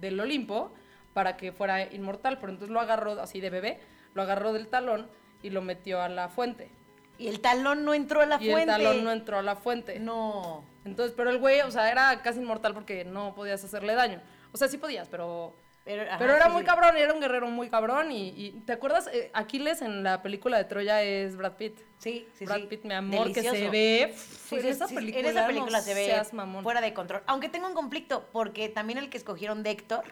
del Olimpo para que fuera inmortal, pero entonces lo agarró así de bebé, lo agarró del talón y lo metió a la fuente. Y el talón no entró a la y fuente. el talón no entró a la fuente. No. Entonces, pero el güey, o sea, era casi inmortal porque no podías hacerle daño. O sea, sí podías, pero Pero, ajá, Pero era sí, muy sí. cabrón, era un guerrero muy cabrón. Y, y ¿te acuerdas? Eh, Aquiles en la película de Troya es Brad Pitt. Sí, sí, Brad sí. Pitt, mi amor, que se Delicioso. ve. Sí, en esa película, en esa no película se ve seas mamón. fuera de control. Aunque tengo un conflicto, porque también el que escogieron de Héctor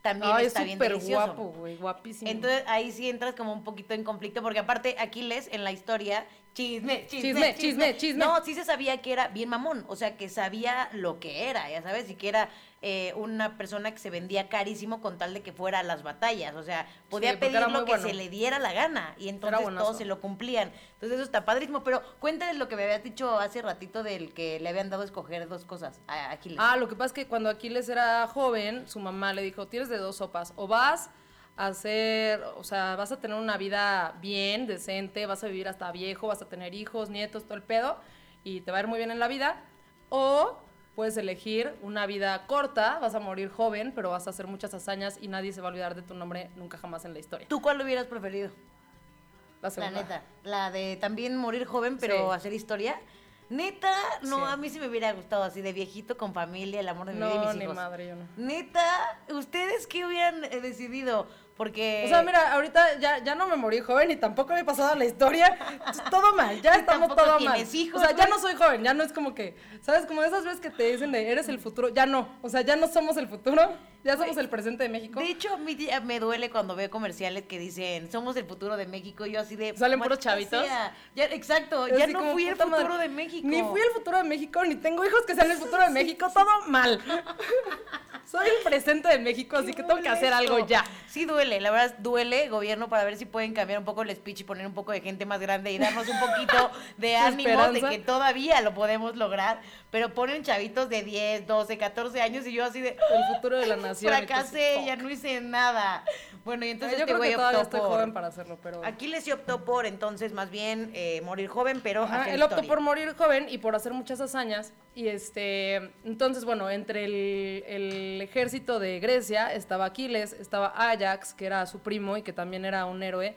también Ay, está es bien delicioso. guapo, güey, guapísimo. Entonces ahí sí entras como un poquito en conflicto, porque aparte Aquiles en la historia, chisme, chisme, Chisme, chisme, chisme. No, sí se sabía que era bien mamón, o sea, que sabía lo que era, ya sabes, y que era eh, una persona que se vendía carísimo con tal de que fuera a las batallas, o sea, podía pedir lo que bueno. se le diera la gana, y entonces todos se lo cumplían. Entonces eso está padrísimo, pero cuéntales lo que me habías dicho hace ratito del que le habían dado a escoger dos cosas a Aquiles. Ah, lo que pasa es que cuando Aquiles era joven, su mamá le dijo, tienes de dos sopas, o vas hacer, o sea, vas a tener una vida bien, decente, vas a vivir hasta viejo, vas a tener hijos, nietos, todo el pedo, y te va a ir muy bien en la vida, o puedes elegir una vida corta, vas a morir joven, pero vas a hacer muchas hazañas y nadie se va a olvidar de tu nombre nunca jamás en la historia. ¿Tú cuál hubieras preferido? La La segunda. neta, la de también morir joven, pero Sí. hacer historia. Neta, no, Sí. a mí sí me hubiera gustado así de viejito con familia, el amor de mi vida y No, mis ni hijos. madre, yo no. Neta, ¿ustedes qué hubieran eh, decidido? Porque O sea, mira, ahorita ya, ya no me morí joven y tampoco me he pasado la historia. Todo mal, ya <laughs> estamos todo mal. hijos, o sea, ya no soy joven, ya no es como que, ¿sabes? Como esas veces que te dicen de eres el futuro, ya no. O sea, ya no somos el futuro, ya somos el presente de México. de hecho, a mí ya me duele cuando veo comerciales que dicen, somos el futuro de México, y yo así de... ¿Salen puros "Maldita chavitos?" sea". Ya, exacto, ya no como, fui el futuro madre, de México. Ni fui el futuro de México, ni tengo hijos que sean el futuro de <laughs> México, todo mal. <laughs> Soy el presente de México, así que tengo que hacer algo ya. Sí duele, la verdad duele, gobierno, para ver si pueden cambiar un poco el speech y poner un poco de gente más grande y darnos un poquito <laughs> de ánimo de que todavía lo podemos lograr, pero ponen chavitos de 10, 12, 14 años y yo así de El futuro de la <laughs> nación. fracasé, ya no hice nada. Bueno, y Yo entonces este creo güey optó estoy por... joven para hacerlo, pero... Aquiles sí optó por entonces más bien eh, morir joven, pero Ajá, él optó por morir joven y por hacer muchas hazañas. Y este, entonces, bueno, entre el, el ejército de Grecia estaba Aquiles, estaba Ajax, que era su primo y que también era un héroe.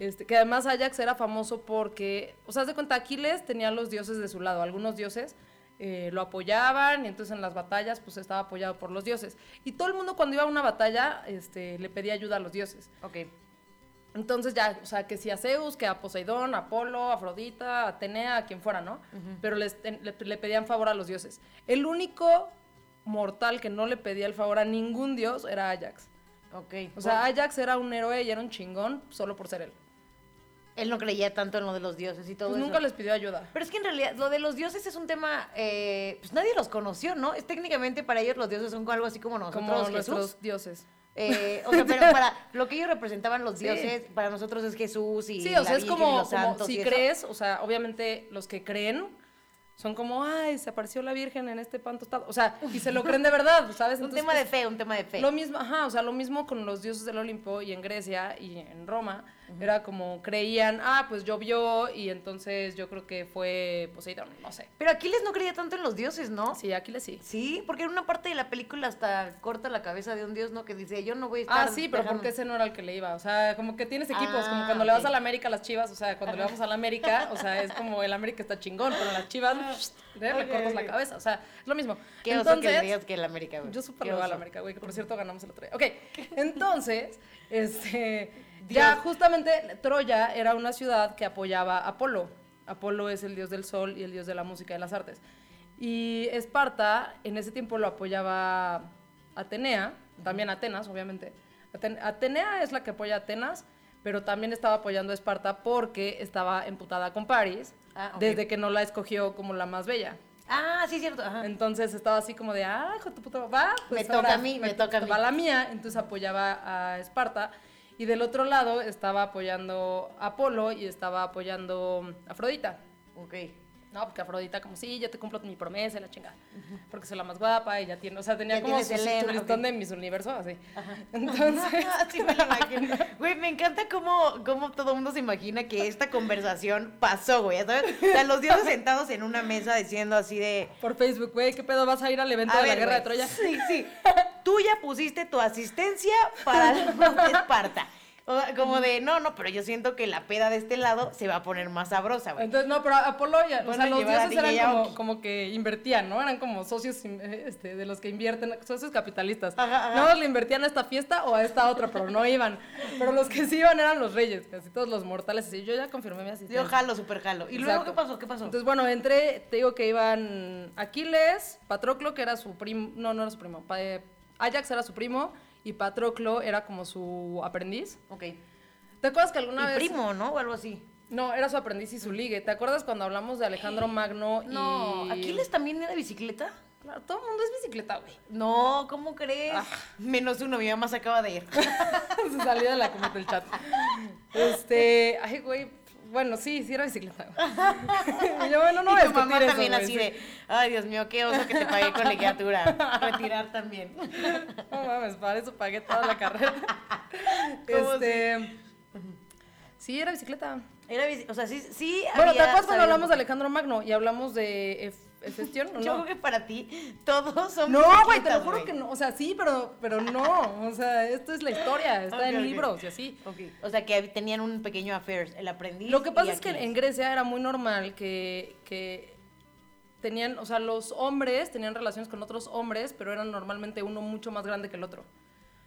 este, que además Ajax era famoso porque, o sea, haz de cuenta, Aquiles tenía los dioses de su lado, algunos dioses. Eh, lo apoyaban y entonces en las batallas pues estaba apoyado por los dioses. Y todo el mundo cuando iba a una batalla este, le pedía ayuda a los dioses. Ok. Entonces ya, o sea, que si a Zeus, que a Poseidón, a Apolo, a Afrodita, a Atenea, a quien fuera, ¿no? Pero les- le, le pedían favor a los dioses. El único mortal que no le pedía el favor a ningún dios era Ajax. Ok. O sea, Ajax era un héroe y era un chingón solo por ser él. Él no creía tanto en lo de los dioses y todo Pues eso. nunca les pidió ayuda. Pero es que en realidad lo de los dioses es un tema, eh, pues nadie los conoció, ¿no? Es técnicamente para ellos los dioses son algo así como nosotros, Como Jesús. nuestros dioses. Eh, o sea, pero para lo que ellos representaban los Sí. dioses, para nosotros es Jesús y Sí, la o sea, es Virgen y como, si y eso. crees, o sea, obviamente los que creen son como, ay, se apareció la Virgen en este pan tostado. O sea, y se lo <laughs> creen de verdad, ¿sabes? Un Entonces, tema de pues, fe, un tema de fe. Lo mismo, ajá, o sea, lo mismo con los dioses del Olimpo y en Grecia y en Roma. Era como creían, ah, pues llovió y entonces yo creo que fue Poseidón, no sé. Pero Aquiles no creía tanto en los dioses, ¿no? Sí, Aquiles sí. Sí, porque en una parte de la película hasta corta la cabeza de un dios, ¿no? Que dice, yo no voy a estar... Ah, sí, pero dejando- porque ese no era el que le iba. O sea, como que tienes equipos, como Ah, cuando le vas a la América a las chivas, o sea, cuando le vamos a la América, o sea, es como el América está chingón, pero las chivas le cortas la cabeza, o sea, es lo mismo. Qué oso que Entonces, digas que el América, güey. Yo súper le voy a la oso. América, güey, que por cierto ganamos el otro día. Ok, entonces, <laughs> este, ya justamente Troya era una ciudad que apoyaba a Apolo. Apolo es el dios del sol y el dios de la música y las artes. Y Esparta en ese tiempo lo apoyaba Atenea, también Atenas, obviamente. Aten- Atenea es la que apoya a Atenas, pero también estaba apoyando a Esparta porque estaba emputada con París, Ah, desde que no la escogió como la más bella. Ah, sí, cierto. Ajá. Entonces estaba así como de, ah, hijo de tu puta, va, pues Me toca ahora a mí, me toca a mí. Va la mía, entonces apoyaba a Esparta. Y del otro lado estaba apoyando a Apolo y estaba apoyando a Afrodita. Ok. No, porque Afrodita como, sí, yo te cumplo mi promesa la chingada. Porque soy la más guapa y ya tiene, o sea, tenía Ya como su, su Helena, listón de mis universos, así. <laughs> <laughs> Entonces, sí me lo imagino. Güey, me encanta cómo, cómo todo el mundo se imagina que esta conversación pasó, güey. ¿sabes? O sea, los dioses <laughs> sentados en una mesa diciendo así de... por Facebook, güey, ¿qué pedo vas a ir al evento A de la guerra de Troya? Sí, sí. Tú ya pusiste tu asistencia para de Esparta. O sea, como de, no, no, pero yo siento que la peda de este lado se va a poner más sabrosa, güey. Entonces, no, pero Apolo, ya, o Van sea, los dioses eran como, como que invertían, ¿no? Eran como socios eh, este, de los que invierten, socios capitalistas. Ajá, ajá. No le invertían a esta fiesta o a esta otra, pero no iban. Pero los que sí iban eran los reyes, casi todos los mortales. Así, yo ya confirmé mi asistencia. Yo jalo, súper jalo. ¿Y luego qué pasó? ¿Qué pasó? Entonces, bueno, entré, te digo que iban Aquiles, Patroclo, que era su primo, no, no era su primo, eh, Ajax era su primo y Patroclo era como su aprendiz. ok. ¿Te acuerdas que alguna Y vez... primo, ¿no? O algo así. No, era su aprendiz y su ligue. ¿Te acuerdas cuando hablamos de Alejandro Magno No, y... ¿Aquiles también era bicicleta? Claro, todo el mundo es bicicleta, güey. No, ¿cómo crees? Ah. Menos uno, mi mamá se acaba de ir. <laughs> Se salió de la cometa del chat. Este, ay, güey, bueno, sí, sí era bicicleta. <laughs> Y yo, bueno, no voy a mamá eso, también güey, así sí. de, ay, Dios mío, qué oso que te pagué con legiatura. <laughs> Retirar también. No mames, para eso pagué toda la carrera. <laughs> ¿Cómo este, sí, era bicicleta. Era bici- o sea, sí, sí Bueno, ¿te había acuerdas cuando hablamos de Alejandro Magno y hablamos de Ef- Efestión? ¿o <laughs> Yo creo que para ti todos son No, güey, te lo juro que no. O sea, sí, pero, pero no. O sea, esto es la historia, <laughs> está en libros y así. Ok, O sea, que tenían un pequeño affair, el aprendiz Lo que pasa es que en Grecia era muy normal que, que tenían, o sea, los hombres tenían relaciones con otros hombres, pero eran normalmente uno mucho más grande que el otro.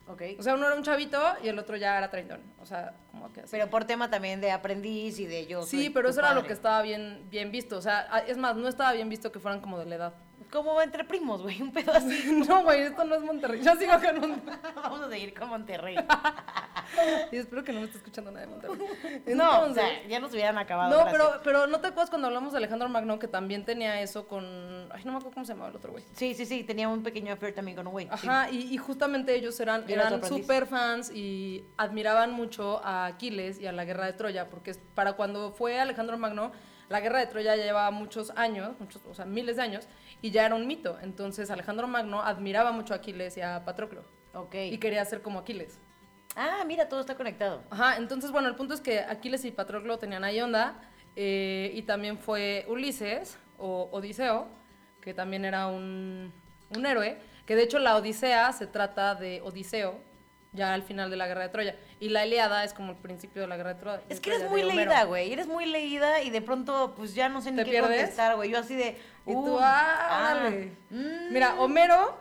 Ok. O sea, uno era un chavito y el otro ya era treintón. O sea, como que así. Pero por tema también de aprendiz y de yo sí, soy pero tu eso era lo que estaba bien, bien visto. O sea, es más, no estaba bien visto que fueran como de la edad. Como entre primos, güey, un pedo así. <laughs> no, güey, esto no es Monterrey. Yo sigo con Monterrey. <laughs> Vamos a seguir con Monterrey. <laughs> Y espero que no me esté escuchando nadie de Monterrey. no, o Entonces- sea, ya nos hubieran acabado. No, pero, pero no te acuerdas cuando hablamos de Alejandro Magno que también tenía eso con. Ay, no me acuerdo cómo se llamaba el otro güey. Sí, sí, sí, tenía un pequeño affair también con un güey. sí. Ajá, y, y justamente ellos eran, Y eran super fans y admiraban mucho a Aquiles y a la guerra de Troya, porque para cuando fue Alejandro Magno, la guerra de Troya ya llevaba muchos años, muchos, o sea, miles de años, y ya era un mito. Entonces Alejandro Magno admiraba mucho a Aquiles y a Patroclo, Ok. y quería ser como Aquiles. Ah, mira, todo está conectado. Ajá, entonces, bueno, el punto es que Aquiles y Patroclo tenían ahí onda, eh, y también fue Ulises, o Odiseo, que también era un, un héroe, que de hecho la Odisea se trata de Odiseo, ya al final de la guerra de Troya, y la Iliada es como el principio de la guerra de Troya. Es que eres Troya, muy leída, güey. Eres muy leída y de pronto, pues ya no sé ni ¿Te qué pierdes? contestar, güey. Yo así de. Y tú, uh, ah, órale. mm. Mira, Homero,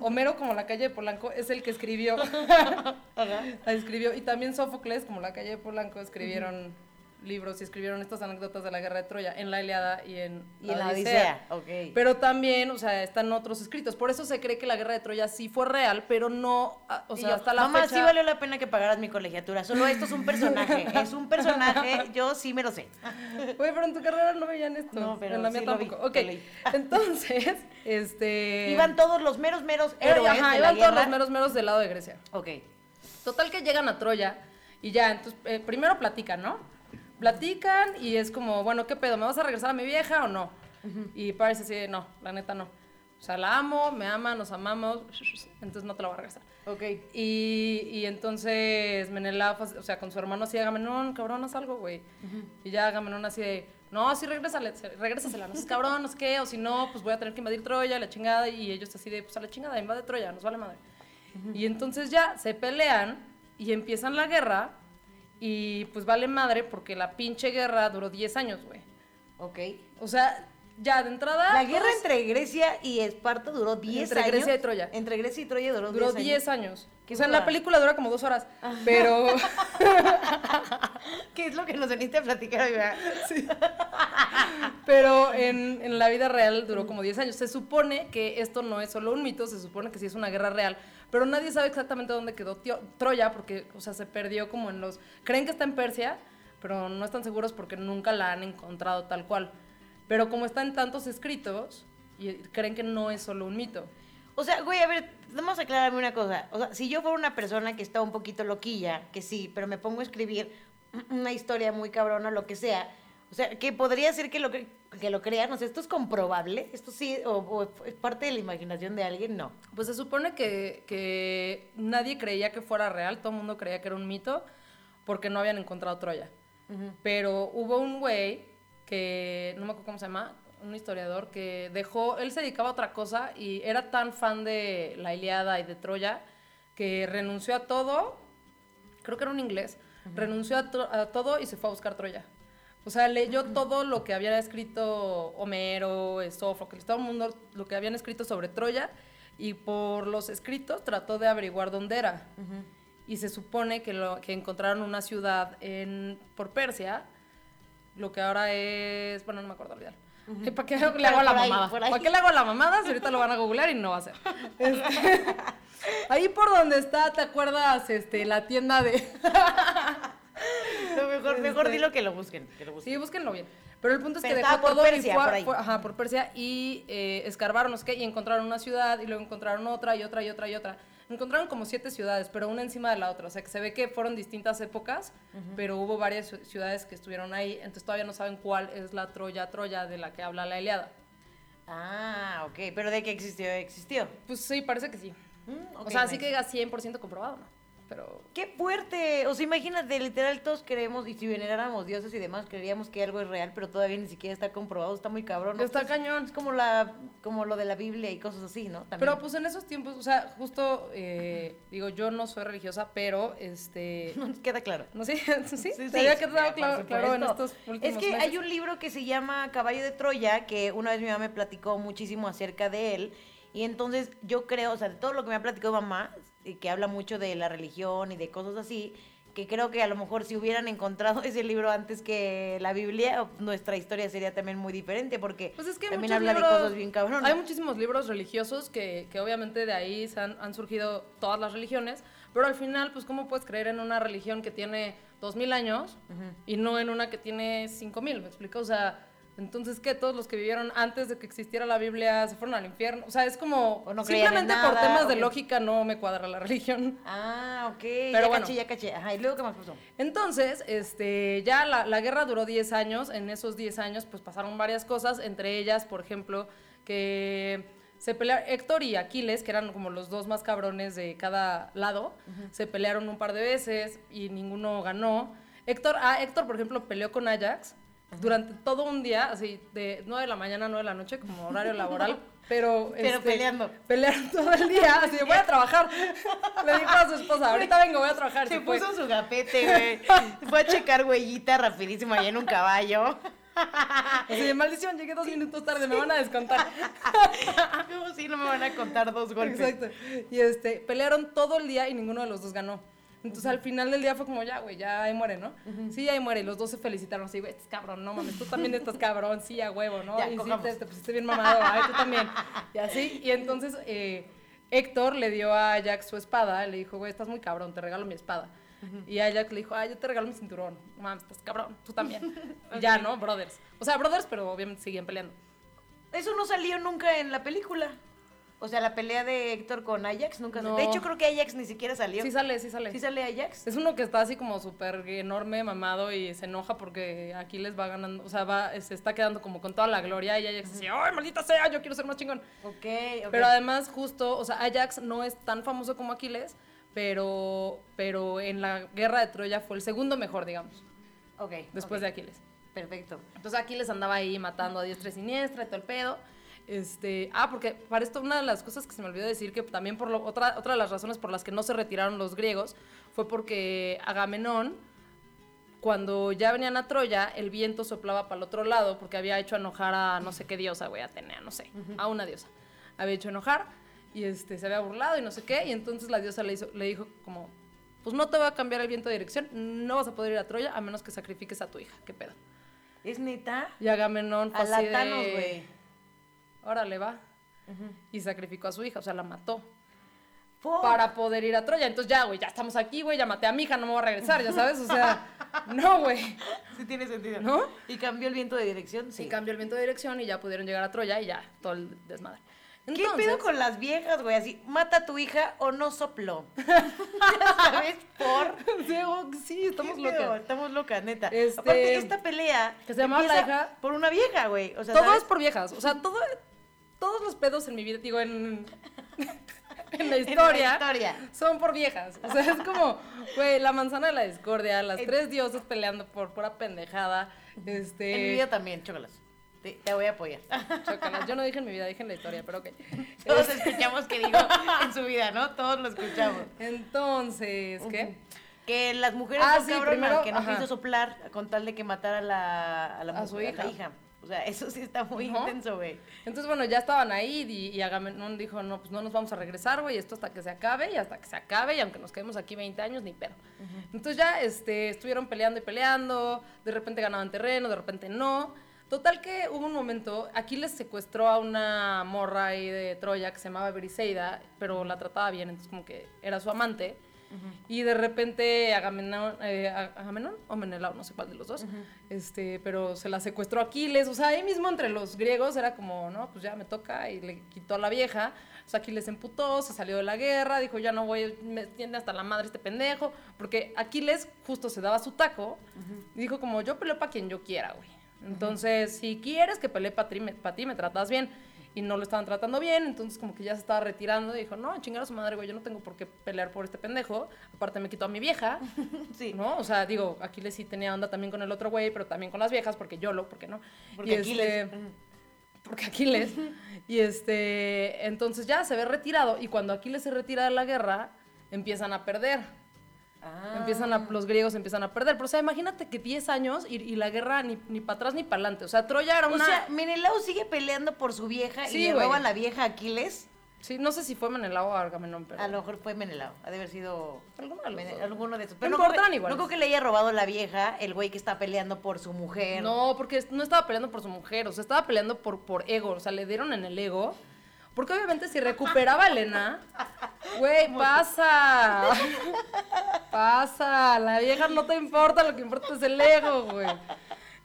Homero como la calle de Polanco, es el que escribió, <laughs> la escribió, y también Sófocles, como la calle de Polanco, escribieron libros y escribieron estas anécdotas de la guerra de Troya en la Iliada y en Y en la Odisea, ok. Pero también, o sea, están otros escritos. Por eso se cree que la guerra de Troya sí fue real, pero no, ah, o sea, yo, hasta la Mamá, fecha... sí valió la pena que pagaras mi colegiatura. Solo esto es un personaje. <laughs> es un personaje, yo sí me lo sé. <laughs> Güey, pero en tu carrera no veían esto. No, pero en la mía sí lo vi, tampoco. ok, lo leí. <laughs> entonces, este... Iban todos los meros, meros héroes ajá, de la iban todos los meros meros del lado de Grecia. Ok. Total que llegan a Troya y ya, entonces, eh, primero platican, ¿no? Platican y es como, bueno, ¿qué pedo? ¿Me vas a regresar a mi vieja o no? Y parece así, de, no, la neta no. O sea, la amo, me ama, nos amamos, entonces no te la voy a regresar. Ok. Y, y entonces Menelao, o sea, con su hermano así, Agamenón, cabrón, haz algo, güey. Y ya Agamenón así de, no, sí, regrésale, regrésasela, no seas cabrón, no sé qué, o si no, pues voy a tener que invadir Troya, la chingada, y ellos así de, pues a la chingada, invade Troya, nos vale madre. Y entonces ya se pelean y empiezan la guerra, y pues vale madre porque la pinche guerra duró 10 años, güey. Ok. O sea, ya de entrada... La guerra todos- entre Grecia y Esparta duró 10 Entre años. Grecia y Troya. Entre Grecia y Troya duró 10 Duró años. 10 años. Qué O sea, en la película dura como dos horas, pero... <laughs> ¿Qué es lo que nos veniste a platicar hoy, verdad? <laughs> Pero en, en la vida real duró como 10 años. Se supone que esto no es solo un mito, se supone que sí es una guerra real, pero nadie sabe exactamente dónde quedó Tio- Troya porque, o sea, se perdió como en los... Creen que está en Persia, pero no están seguros porque nunca la han encontrado tal cual. Pero como está en tantos escritos, y creen que no es solo un mito. O sea, güey, a ver, vamos a aclararme una cosa. O sea, si yo fuera una persona que está un poquito loquilla, que sí, pero me pongo a escribir una historia muy cabrona, lo que sea, o sea, que podría ser que lo, cre- que lo crean, o sea, ¿esto es comprobable? ¿Esto sí, o, o es parte de la imaginación de alguien? No. Pues se supone que, que nadie creía que fuera real, todo el mundo creía que era un mito porque no habían encontrado Troya. Pero hubo un güey que, no me acuerdo cómo se llama, un historiador que dejó, él se dedicaba a otra cosa y era tan fan de la Iliada y de Troya que renunció a todo, creo que era un inglés, renunció a, a todo y se fue a buscar Troya. O sea, leyó todo lo que había escrito Homero, Sófocles, todo el mundo, lo que habían escrito sobre Troya, y por los escritos trató de averiguar dónde era. Y se supone que, lo, que encontraron una ciudad en, por Persia, lo que ahora es, bueno, no me acuerdo olvidar. <laughs> ¿Para qué le hago la ahí, mamada? ¿Para qué le hago la mamada si ahorita lo van a googlear y no va a ser? <laughs> Este, <laughs> ahí por donde está, ¿te acuerdas? Este, la tienda de... Mejor, mejor Este- dilo que lo busquen. Que lo busquen. Sí, búsquenlo bien. Pero el punto es que dejó por todo Persia, y fue, a- por ahí. fue- ajá, por Persia y eh, escarbaron, no sé qué, y encontraron una ciudad y luego encontraron otra y otra y otra y otra. Encontraron como siete ciudades, pero una encima de la otra. O sea, que se ve que fueron distintas épocas, pero hubo varias ci- ciudades que estuvieron ahí. Entonces todavía no saben cuál es la Troya Troya de la que habla la Iliada. Ah, ok. Pero de que existió, existió. Pues sí, parece que sí. Mm, o sea, así nice. que diga 100% comprobado, ¿no? Pero ¡Qué fuerte! O sea, imagínate, literal, todos creemos, y si veneráramos dioses y demás, creeríamos que algo es real, pero todavía ni siquiera está comprobado, está muy cabrón. ¿no? está Pues, cañón. Es como, la, como lo de la Biblia y cosas así, ¿no? También. Pero pues en esos tiempos, o sea, justo, eh, digo, yo no soy religiosa, pero este... <laughs> No nos queda claro. No sé, sí, <laughs> Sí, sí, sí, te había sí, quedado claro, claro en estos últimos Es que meses. hay un libro que se llama Caballo de Troya, que una vez mi mamá me platicó muchísimo acerca de él. Y entonces yo creo, o sea, de todo lo que me ha platicado mamá, que habla mucho de la religión y de cosas así, que creo que a lo mejor si hubieran encontrado <laughs> ese libro antes que la Biblia, nuestra historia sería también muy diferente, porque Pues es que también habla libros- de cosas bien cabronas. Hay muchísimos libros religiosos que, que obviamente de ahí se han, han surgido todas las religiones, pero al final, pues, ¿cómo puedes creer en una religión que tiene 2000 años y no en una que tiene 5000? ¿Me explico? O sea, entonces, ¿qué? Todos los que vivieron antes de que existiera la Biblia se fueron al infierno. O sea, es como. No simplemente por temas de lógica no me cuadra la religión. Ah, ok, Pero ya bueno. caché, ya caché. Ajá, ¿y luego qué más pasó? Entonces, este, ya la, la guerra duró 10 años. En esos 10 años, pues pasaron varias cosas. Entre ellas, por ejemplo, que se pelearon Héctor y Aquiles, que eran como los dos más cabrones de cada lado, se pelearon un par de veces y ninguno ganó. Héctor, ah, Héctor, por ejemplo, peleó con Ajax durante todo un día, así de 9 de la mañana a 9 de la noche, como horario laboral. <laughs> Pero, Pero este, peleando. Pelearon todo el día, así de, voy a trabajar. Le dijo a su esposa, ahorita vengo, voy a trabajar. Se fue. puso su gapete, güey. <laughs> Fue a checar huellita rapidísimo ahí en un caballo. <laughs> Así de maldición, llegué dos minutos tarde, me van a descontar. Como si no me van a contar dos golpes. Exacto. Y este, pelearon todo el día y ninguno de los dos ganó. Entonces al final del día fue como, ya, güey, ya ahí muere, ¿no? Sí, ahí muere. Y los dos se felicitaron así, güey, estás cabrón, no mames, tú también estás cabrón, sí, a huevo, ¿no? Ya, y sí, te, te pusiste bien mamado, ay, tú también. Y así, y entonces eh, Héctor le dio a Jack su espada, le dijo, güey, estás muy cabrón, te regalo mi espada. Y a Jack le dijo, ay, yo te regalo mi cinturón. Mames, estás cabrón, tú también. <laughs> Ya, ¿no? Brothers. O sea, brothers, pero obviamente siguen peleando. Eso no salió nunca en la película. O sea, la pelea de Héctor con Ajax nunca No. De hecho, creo que Ajax ni siquiera salió. Sí sale, sí sale. ¿Sí sale Ajax? Es uno que está así como súper enorme, mamado y se enoja porque aquí les va ganando, o sea, va, se está quedando como con toda la gloria y Ajax dice, ¡ay, maldita sea, yo quiero ser más chingón! Ok, ok. Pero además, justo, o sea, Ajax no es tan famoso como Aquiles, pero, pero en la guerra de Troya fue el segundo mejor, digamos, Ok, después de Aquiles. Perfecto. Entonces Aquiles andaba ahí matando a diestra y siniestra y todo el pedo. Este, ah, porque para esto una de las cosas que se me olvidó decir, que también por lo, otra, otra de las razones por las que no se retiraron los griegos, fue porque Agamenón, cuando ya venían a Troya, el viento soplaba para el otro lado, porque había hecho enojar a no sé qué diosa, güey, Atenea, no sé, a una diosa. Había hecho enojar y este, se había burlado y no sé qué, y entonces la diosa le, hizo, le dijo como, pues no te va a cambiar el viento de dirección, no vas a poder ir a Troya a menos que sacrifiques a tu hija, qué pedo. ¿Es neta? Y Agamenón fue A así de, Thanos. Órale, va. Y sacrificó a su hija, o sea, la mató. Por- Para poder ir a Troya. Entonces ya, güey, ya estamos aquí, güey, ya maté a mi hija, no me voy a regresar, ya sabes, o sea, <laughs> no, güey. Sí tiene sentido. ¿No? ¿Y cambió el viento de dirección? Sí. Y cambió el viento de dirección y ya pudieron llegar a Troya y ya, todo el desmadre. ¿Qué pedo con las viejas, güey? Así, mata a tu hija o no sopló. <laughs> <laughs> ya sabes, por... Sí, sí, estamos locas. Estamos locas, neta. Este- Aparte, esta pelea... Que se llamaba La Hija. Por una vieja, güey. O sea, Todo ¿sabes? es por viejas, o sea, todo, todos los pedos en mi vida, digo, en, <laughs> en la historia, historia. son por viejas. O sea, es como, güey, la manzana de la discordia, las En- tres diosas peleando por pura pendejada. Este, En mi vida también, chócalas. Te, te voy a apoyar. chócalas. Yo no dije en mi vida, dije en la historia, pero ok. Todos escuchamos que digo en su vida, ¿no? Todos lo escuchamos. Entonces, ¿qué? Que las mujeres Ah, son sí, cabronas, primero, que no ajá. quiso soplar con tal de que matara a la, a la, A su mujer, la hija. O sea, <laughs> eso sí está muy Ajá. intenso, güey. Entonces, bueno, ya estaban ahí y, y Agamenón dijo, no, pues no nos vamos a regresar, güey, esto hasta que se acabe y hasta que se acabe y aunque nos quedemos aquí 20 años, ni pedo. Entonces ya este, estuvieron peleando y peleando, de repente ganaban terreno, de repente no. Total que hubo un momento, Aquiles secuestró a una morra ahí de Troya que se llamaba Briseida, pero la trataba bien, entonces como que era su amante. Y de repente Agamenón, eh, Agamenón o Menelao, no sé cuál de los dos, este, pero se la secuestró Aquiles, o sea, ahí mismo entre los griegos era como, no, pues ya me toca y le quitó a la vieja. O sea, Aquiles se emputó, se salió de la guerra, dijo, ya no voy, me tiene hasta la madre este pendejo, porque Aquiles justo se daba su taco y dijo como, yo peleo para quien yo quiera, güey. Entonces, si quieres que pelee para ti, me, pa' ti, me tratas bien. Y no lo estaban tratando bien, entonces como que ya se estaba retirando y dijo, no, chingar a su madre, güey, yo no tengo por qué pelear por este pendejo. Aparte me quitó a mi vieja, <laughs> Sí. ¿no? O sea, digo, Aquiles sí tenía onda también con el otro güey, pero también con las viejas, porque yo lo, porque no. Porque Y Aquiles. este, porque Aquiles. <laughs> y este, entonces ya se ve retirado y cuando Aquiles se retira de la guerra, empiezan a perder. Ah. Empiezan a, los griegos empiezan a perder. Pero, o sea, imagínate que 10 años y, y la guerra ni, ni para atrás ni para adelante. O sea, Troya era O una... sea, Menelao sigue peleando por su vieja Sí, y le güey. roba a la vieja Aquiles. sí, no sé si fue Menelao o Agamenón, pero... A lo mejor fue Menelao. Ha de haber sido Alguno de los Mene- dos. alguno de esos. No Pero no, importan creo, que- iguales. no creo que le haya robado la vieja el güey que está peleando por su mujer. No, porque no estaba peleando por su mujer, o sea, estaba peleando por, por ego, o sea, le dieron en el ego. Porque obviamente si recuperaba a Elena, güey, pasa. pasa, la vieja no te importa, lo que importa es el ego, güey.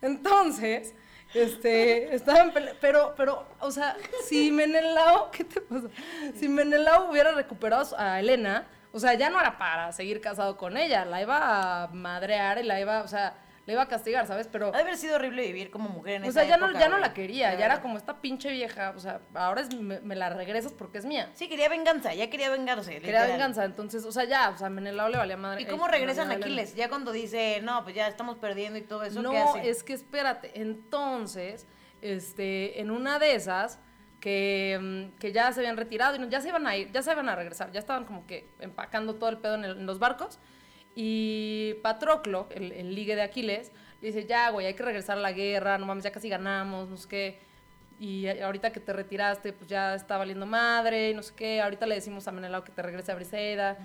Entonces, este, estaban pele- pero, pero, o sea, si Menelao, ¿qué te pasa? Si Menelao hubiera recuperado a Elena, o sea, ya no era para seguir casado con ella, la iba a madrear y la iba, o sea, la iba a castigar, ¿sabes? Pero... Ha de haber sido horrible vivir como mujer en O esa sea, ya no, ya no la quería, ya era como esta pinche vieja, o sea, ahora es, me, me la regresas porque es mía. Sí, quería venganza, ya quería vengarse. Quería literal. venganza, entonces, o sea, ya, o sea, Menelao le valía madre. ¿Y cómo eh, regresan valía Aquiles? Ya cuando dice, no, pues ya estamos perdiendo y todo eso, ¿qué No, hace? es que espérate, entonces, este, en una de esas, que, mm, que ya se habían retirado y no- ya se iban a ir, ya se iban a regresar, ya estaban como que empacando todo el pedo en, el- en los barcos, y Patroclo, el, el ligue de Aquiles, le dice, ya, güey, hay que regresar a la guerra, no mames, ya casi ganamos, no sé qué, y ahorita que te retiraste, pues ya está valiendo madre, y no sé qué, ahorita le decimos a Menelao que te regrese a Briseida,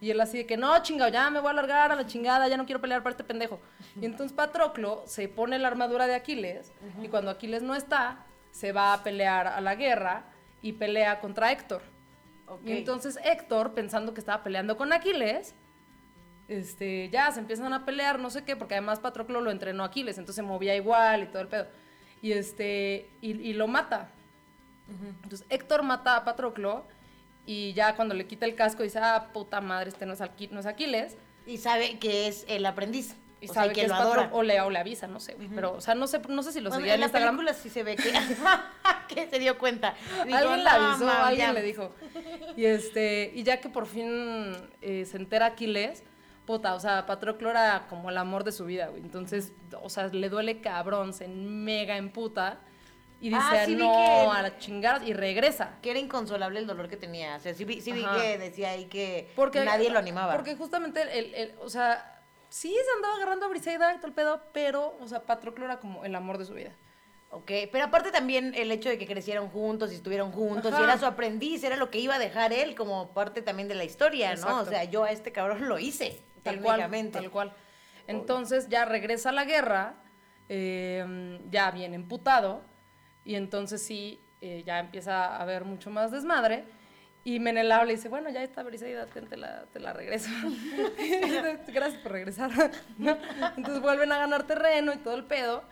y él así de que, no, chingado, ya me voy a largar a la chingada, ya no quiero pelear para este pendejo. Y entonces Patroclo se pone la armadura de Aquiles, y cuando Aquiles no está, se va a pelear a la guerra, y pelea contra Héctor. Y entonces Héctor, pensando que estaba peleando con Aquiles, este, ya se empiezan a pelear, no sé qué, porque además Patroclo lo entrenó a Aquiles, entonces se movía igual y todo el pedo. Y este, y, y lo mata. Entonces Héctor mata a Patroclo y ya cuando le quita el casco dice, ah, puta madre, este no es, no es Aquiles. Y sabe que es el aprendiz. Y o sabe sea, que, que, es lo Patro- adora. o le, o le avisa, no sé, güey. Pero, o sea, no sé, no sé si lo Bueno, seguía en en la Instagram. película sí se ve que, <laughs> que se dio cuenta. Dijo, alguien le "No, avisó, alguien ya". le dijo. Y este, y ya que por fin eh, se entera Aquiles, puta, o sea, Patroclo era como el amor de su vida, güey. Entonces, o sea, le duele cabrón, se mega emputa. Y dice, Ah, sí no, que- a la chingada, y regresa. Que era inconsolable el dolor que tenía. O sea, sí vi, sí vi que decía ahí que Porque, nadie lo animaba. Porque justamente, el, el- o sea, sí se andaba agarrando a Briseida y todo el pedo, pero, o sea, Patroclo era como el amor de su vida. Ok, pero aparte también el hecho de que crecieron juntos y estuvieron juntos Ajá. y era su aprendiz, era lo que iba a dejar él como parte también de la historia, ¿no? O sea, yo a este cabrón lo hice, Tal cual, técnicamente. tal cual. Entonces ya regresa a la guerra, eh, ya bien emputado, y entonces sí, eh, ya empieza a haber mucho más desmadre. Y Menelao le dice, bueno, ya está Briseida, te la, te la regreso. <laughs> Gracias por regresar. <laughs> ¿no? Entonces vuelven a ganar terreno y todo el pedo.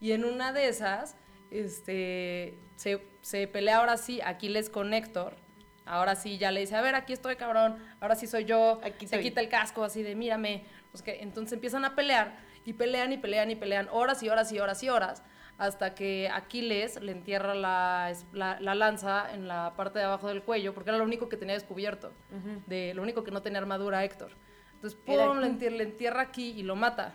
Y en una de esas, este, se, se pelea ahora sí Aquiles con Héctor. Ahora sí ya le dice, a ver, aquí estoy, cabrón. Ahora sí soy yo. Aquí se quita el casco así de, mírame. Pues que, entonces empiezan a pelear y pelean y pelean y pelean horas y horas y horas y horas hasta que Aquiles le entierra la, la- la lanza en la parte de abajo del cuello porque era lo único que tenía descubierto, de lo único que no tenía armadura Héctor. Entonces, pum, le, entier- le entierra aquí y lo mata.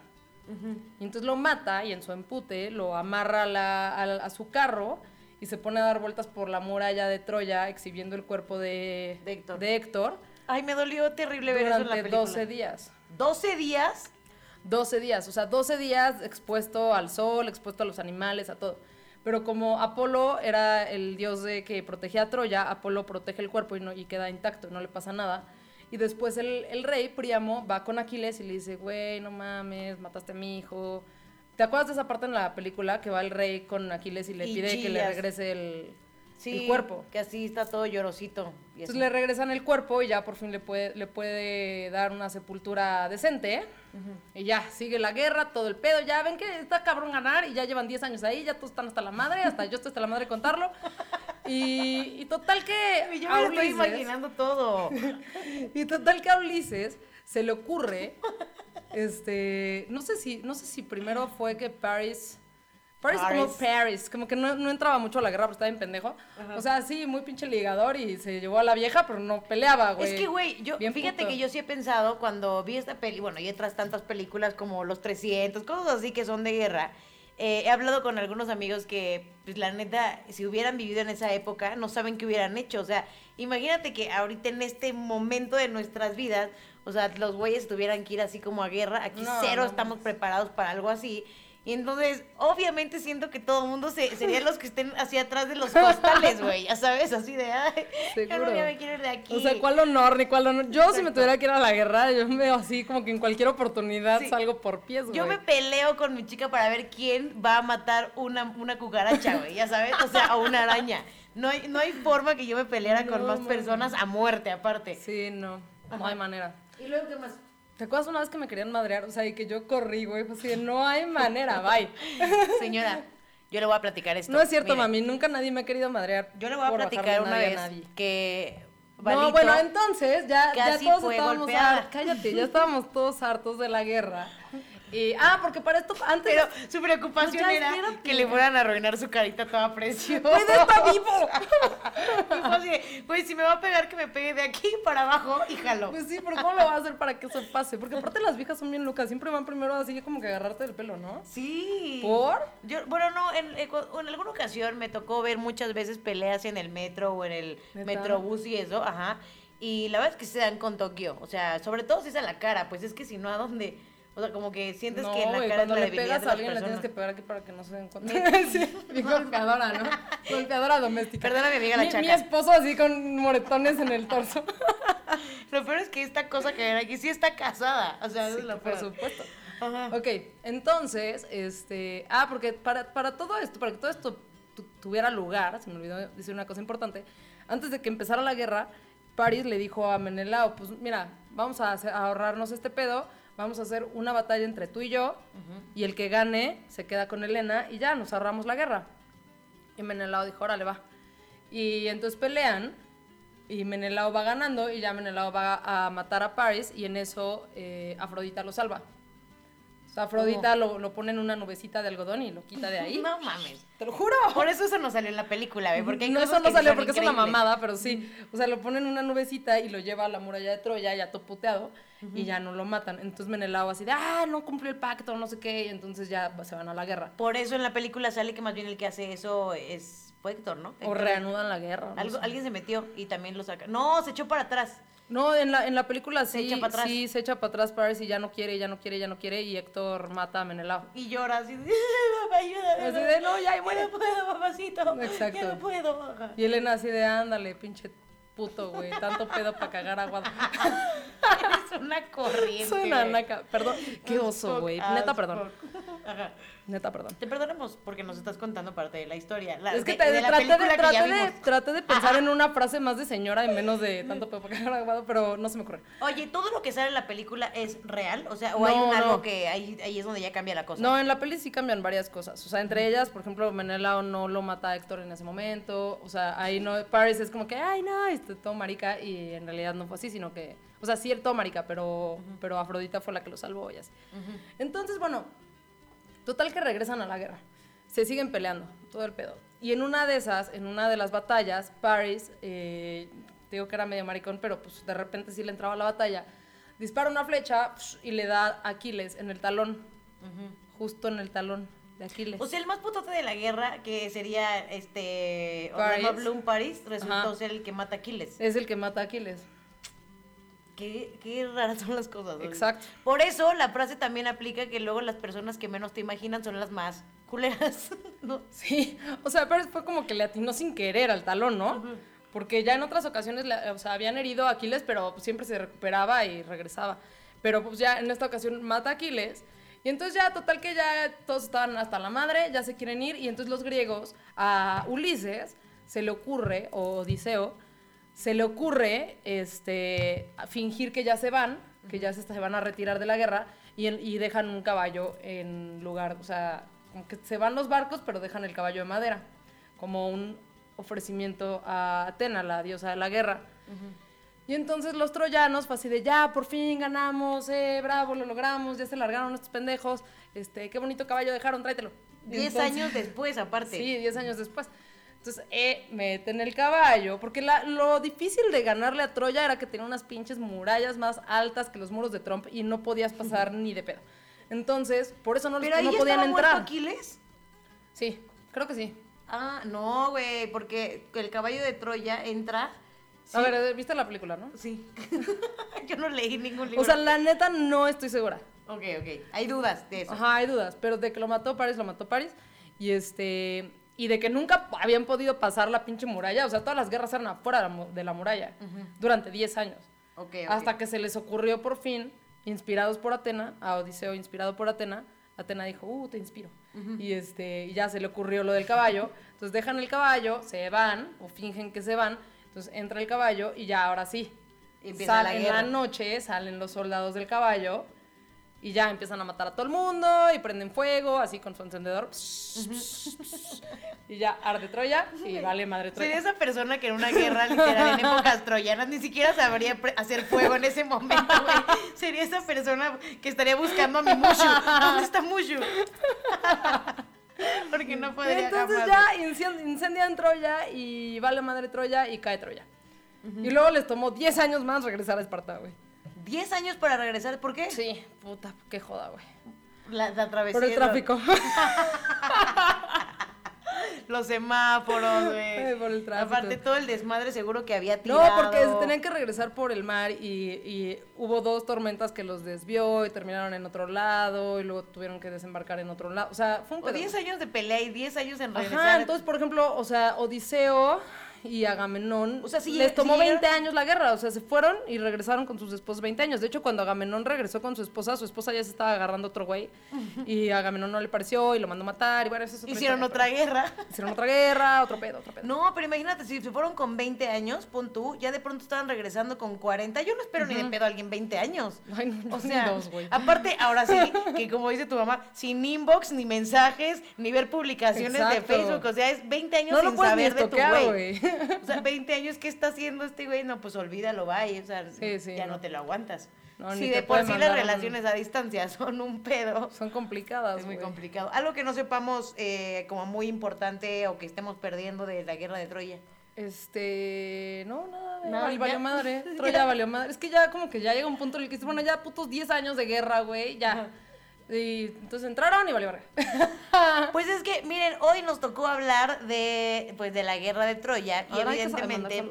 Y entonces lo mata y en su empute lo amarra a, la- al- a su carro y se pone a dar vueltas por la muralla de Troya exhibiendo el cuerpo de, De Héctor. de Héctor, Ay, me dolió terrible ver eso en la durante película. 12 días. 12 días. 12 días, o sea, 12 días expuesto al sol, expuesto a los animales, a todo. Pero como Apolo era el dios de que protegía a Troya, Apolo protege el cuerpo y, no, y queda intacto, no le pasa nada. Y después el, el rey, Príamo, va con Aquiles y le dice, güey, no mames, mataste a mi hijo. ¿Te acuerdas de esa parte en la película que va el rey con Aquiles y le Y pide que le chillas. regrese el, Sí, el cuerpo? Que así está todo llorosito. y Entonces así. le regresan el cuerpo y ya por fin le puede, le puede dar una sepultura decente. Y ya, sigue la guerra, todo el pedo. Ya ven que está cabrón ganar y ya llevan 10 años ahí, ya todos están hasta la madre, hasta yo estoy hasta la madre de contarlo. Y, y total que. <laughs> Yo a me estoy Ulises- imaginando todo. <laughs> y total que a Ulises se le ocurre. Este. No sé si, no sé si primero fue que Paris. Paris, como Paris. Paris, como que no, no entraba mucho a la guerra, pero estaba bien pendejo. O sea, sí, muy pinche ligador y se llevó a la vieja, pero no peleaba, güey. Es que, güey, yo, Bien fíjate puto. que yo sí he pensado cuando vi esta peli, bueno, y otras tantas películas como Los 300, cosas así que son de guerra. eh, he hablado con algunos amigos que, pues la neta, si hubieran vivido en esa época, no saben qué hubieran hecho. O sea, imagínate que ahorita en este momento de nuestras vidas, o sea, los güeyes tuvieran que ir así como a guerra. Aquí No, cero no estamos preparados para algo así. Y entonces, obviamente siento que todo el mundo se, serían los que estén hacia atrás de los costales, güey. Ya sabes, así de, ay, ya no Seguro. ya me quiero ir de aquí. O sea, ¿cuál honor ni cuál honor? Yo si me tuviera que ir a la guerra, yo me veo así como que en cualquier oportunidad Sí. salgo por pies, güey. Yo me peleo con mi chica para ver quién va a matar una, una cucaracha, güey, ya sabes, o sea, o una araña. No hay, no hay forma que yo me peleara con más personas a muerte, aparte. Sí, no, no hay manera. ¿Y luego qué más? ¿Te acuerdas una vez que me querían madrear? O sea, y que yo corrí, güey, pues así de, no hay manera, bye. <laughs> Señora, yo le voy a platicar esto. No es cierto, mami, nunca nadie me ha querido madrear. Yo le voy a platicar una vez que No, Valito- bueno, entonces ya, ya todos estábamos golpeada. har- cállate, ya estábamos todos hartos de la guerra. Y, ah, porque para esto, antes... Pero su preocupación No, era espérate. que le fueran a arruinar su carita toda preciosa. <laughs> ¡Pues está vivo! Güey, si me va a pegar, que me pegue de aquí para abajo y jalo. Pues sí, pero ¿cómo lo va a hacer para que eso pase? Porque aparte las viejas son bien locas, siempre van primero así como que agarrarte del pelo, ¿no? Sí. ¿Por? Yo, bueno, no, en, en cu- en alguna ocasión me tocó ver muchas veces peleas en el metro o en el ¿Neta? metrobús y eso, ajá. Y la verdad es que se dan con Tokio. O sea, sobre todo si es a la cara, pues es que si no, ¿a dónde? O sea, como que sientes no, que en la güey, cara es cuando la le pegas a alguien le tienes que pegar aquí para que no se den cuenta. <laughs> sí, <laughs> mi golpeadora, ¿no? Golpeadora doméstica. Perdona, mi amiga la mi, chaca. mi esposo así con moretones en el torso. <laughs> Lo peor es que esta cosa que ven aquí sí está casada. O sea, Sí, es lo por peor. supuesto. Ajá. Ok, entonces, este. Ah, porque para, para todo esto, para que todo esto tu- tuviera lugar, se me olvidó decir una cosa importante. Antes de que empezara la guerra, Paris le dijo a Menelao: Pues mira, vamos a, hacer- a ahorrarnos este pedo, vamos a hacer una batalla entre tú y yo, y el que gane se queda con Helena y ya nos ahorramos la guerra. Y Menelao dijo: Órale, va. Y entonces pelean. Y Menelao va ganando y ya Menelao va a matar a Paris y en eso eh, Afrodita lo salva. O sea, Afrodita lo, lo pone en una nubecita de algodón y lo quita de ahí. <laughs> No mames. ¡Te lo juro! Por eso eso no salió en la película, ¿ve? Porque hay no, eso no salió porque es una mamada, pero sí. O sea, lo pone en una nubecita y lo lleva a la muralla de Troya, ya toputeado, y ya no lo matan. Entonces Menelao así de, ah, no cumplió el pacto, no sé qué, y entonces ya se van a la guerra. Por eso en la película sale que más bien el que hace eso es fue Héctor, ¿no? O reanudan la guerra. no Algo- sé. alguien se metió y también lo saca. No, se echó para atrás. No, en la, en la película Se sí, echa para atrás. sí se echa para atrás Paris y ya no quiere, ya no quiere, ya no quiere, y Héctor mata a Menelao. Y llora así. <laughs> Papá, ayúdame. Así de, no, ya, Ya muere. no puedo, papacito. Exacto. Ya no puedo. Y Elena así de, ándale, pinche puto, güey, tanto pedo para cagar agua. <laughs> Es una corriente. Soy una naca, perdón, qué oso, güey, neta, perdón. Ajá. Neta, perdón. Te perdonamos porque nos estás contando parte de la historia. La- Es que te, de traté, de, que ya traté, de, traté de pensar en una frase más de señora y menos de tanto para cagar agua, pero no se me ocurre. Oye, ¿todo lo que sale en la película es real? O sea, ¿o No, hay un algo no. que ahí, ahí es donde ya cambia la cosa? No, en la peli sí cambian varias cosas. O sea, entre ellas, por ejemplo, Menelao no lo mata a Héctor en ese momento. O sea, ahí no. Paris es como que, ay, no, este, todo marica. Y en realidad no fue así, sino que. O sea, sí, el todo marica, pero, pero Afrodita fue la que lo salvó y así. Ujú. Entonces, bueno, total que regresan a la guerra. Se siguen peleando, todo el pedo. Y en una de esas, en una de las batallas, Paris, eh, te digo que era medio maricón, pero pues de repente sí le entraba a la batalla, dispara una flecha psh, y le da a Aquiles en el talón, justo en el talón de Aquiles. O sea, el más putote de la guerra, que sería este Paris. Bloom Paris, resultó Ajá. ser el que mata a Aquiles. es el que mata a Aquiles. Qué, qué raras son las cosas. ¿no? Exacto. Por eso la frase también aplica que luego las personas que menos te imaginan son las más culeras. <laughs> ¿no? Sí, o sea, pero fue como que le atinó sin querer al talón, ¿no? Porque ya en otras ocasiones, o sea, habían herido a Aquiles, pero pues, siempre se recuperaba y regresaba. Pero pues ya en esta ocasión mata a Aquiles. Y entonces ya, total que ya todos estaban hasta la madre, ya se quieren ir. Y entonces los griegos, a Ulises, se le ocurre, o Odiseo, se le ocurre este, fingir que ya se van, que ya se, se van a retirar de la guerra, y, en- y dejan un caballo en lugar, o sea, como que se van los barcos, pero dejan el caballo de madera, como un ofrecimiento a Atena, la diosa de la guerra. Y entonces los troyanos, fue así de ya, por fin ganamos, eh, bravo, lo logramos, ya se largaron estos pendejos, este, qué bonito caballo dejaron, tráetelo. Diez entonces- años después, aparte. Sí, 10 años después. Entonces, eh, meten el caballo, porque la- lo difícil de ganarle a Troya era que tenía unas pinches murallas más altas que los muros de Trump y no podías pasar ni de pedo. Entonces, por eso no, los- Pero ahí no podían entrar. Aquiles. Sí, creo que sí. Ah, no, güey, porque el caballo de Troya entra. A ver, ¿viste la película, no? Sí. <laughs> Yo no leí ningún libro. O sea, la neta no estoy segura. ok, ok. Hay dudas de eso. Ajá, hay dudas, pero de que lo mató París, lo mató París. Y este y de que nunca habían podido pasar la pinche muralla, o sea, todas las guerras eran afuera de la mu- de la muralla durante 10 años. Ok, ok. Hasta que se les ocurrió por fin, inspirados por Atena, a Odiseo inspirado por Atena, Atena dijo, uh, te inspiro. Y este, y ya se le ocurrió lo del caballo. Entonces dejan el caballo, se van, o fingen que se van. Entonces entra el caballo y ya ahora sí. Empieza Sal- la en la noche salen los soldados del caballo y ya empiezan a matar a todo el mundo y prenden fuego, así con su encendedor. y ya arde Troya y vale madre Troya. Sería esa persona que en una guerra literal en épocas troyanas ni siquiera sabría hacer fuego en ese momento, güey. Sería esa persona que estaría buscando a mi Mushu. ¿Dónde está Mushu? <laughs> Porque no podría Entonces jamás, ya incendian Troya y vale madre Troya y cae Troya. Y luego les tomó 10 años más regresar a Esparta, güey. Güey. 10 años para regresar, ¿por qué? Sí, puta, qué joda, güey. La, la travesía. Por el tráfico. <laughs> Los semáforos, güey. Por el tráfico. Aparte, todo el desmadre seguro que había No, tirado. porque se tenían que regresar por el mar y, y hubo dos tormentas que los desvió y terminaron en otro lado y luego tuvieron que desembarcar en otro lado. O sea, fue un O pedo. 10 años de pelea y 10 años en regresar. Ajá, entonces, por ejemplo, o sea, Odiseo y Agamenón, O sea, sí, les tomó sí, 20 años la guerra, o sea, se fueron y regresaron con sus esposas 20 años. De hecho, cuando Agamenón regresó con su esposa, su esposa ya se estaba agarrando a otro güey y a Agamenón no le pareció y lo mandó a matar y bueno, eso es otra Hicieron historia, otra guerra. Hicieron otra guerra, otro pedo, otro pedo. No, pero imagínate, si se fueron con 20 años, pon tú, ya de pronto estaban regresando con 40. Yo no espero ni de pedo a alguien 20 años. Ay, no, O sea, dos, aparte, ahora sí, <laughs> que como dice tu mamá, sin inbox, ni mensajes, ni ver publicaciones de. Facebook. O sea, es 20 años No lo sin ni saber de tu güey. <laughs> O sea, 20 años, ¿qué está haciendo este güey? No, pues olvídalo, bye. O sea, Sí, sí, ya no. no. te lo aguantas. No, si de por sí las un- relaciones a distancia <laughs> son un pedo. Son complicadas, Es muy güey. complicado. Algo que no sepamos eh, como muy importante o que estemos perdiendo de la guerra de Troya. Este, no, nada, No, no, valió, madre. <laughs> Troya valió madre. Es que ya como que ya llega un punto en el que dices, bueno, ya putos 10 años de guerra, güey, ya. Y entonces entraron y valió. <laughs> Pues es que, miren, hoy nos tocó hablar de, pues, de la guerra de Troya y Ahora evidentemente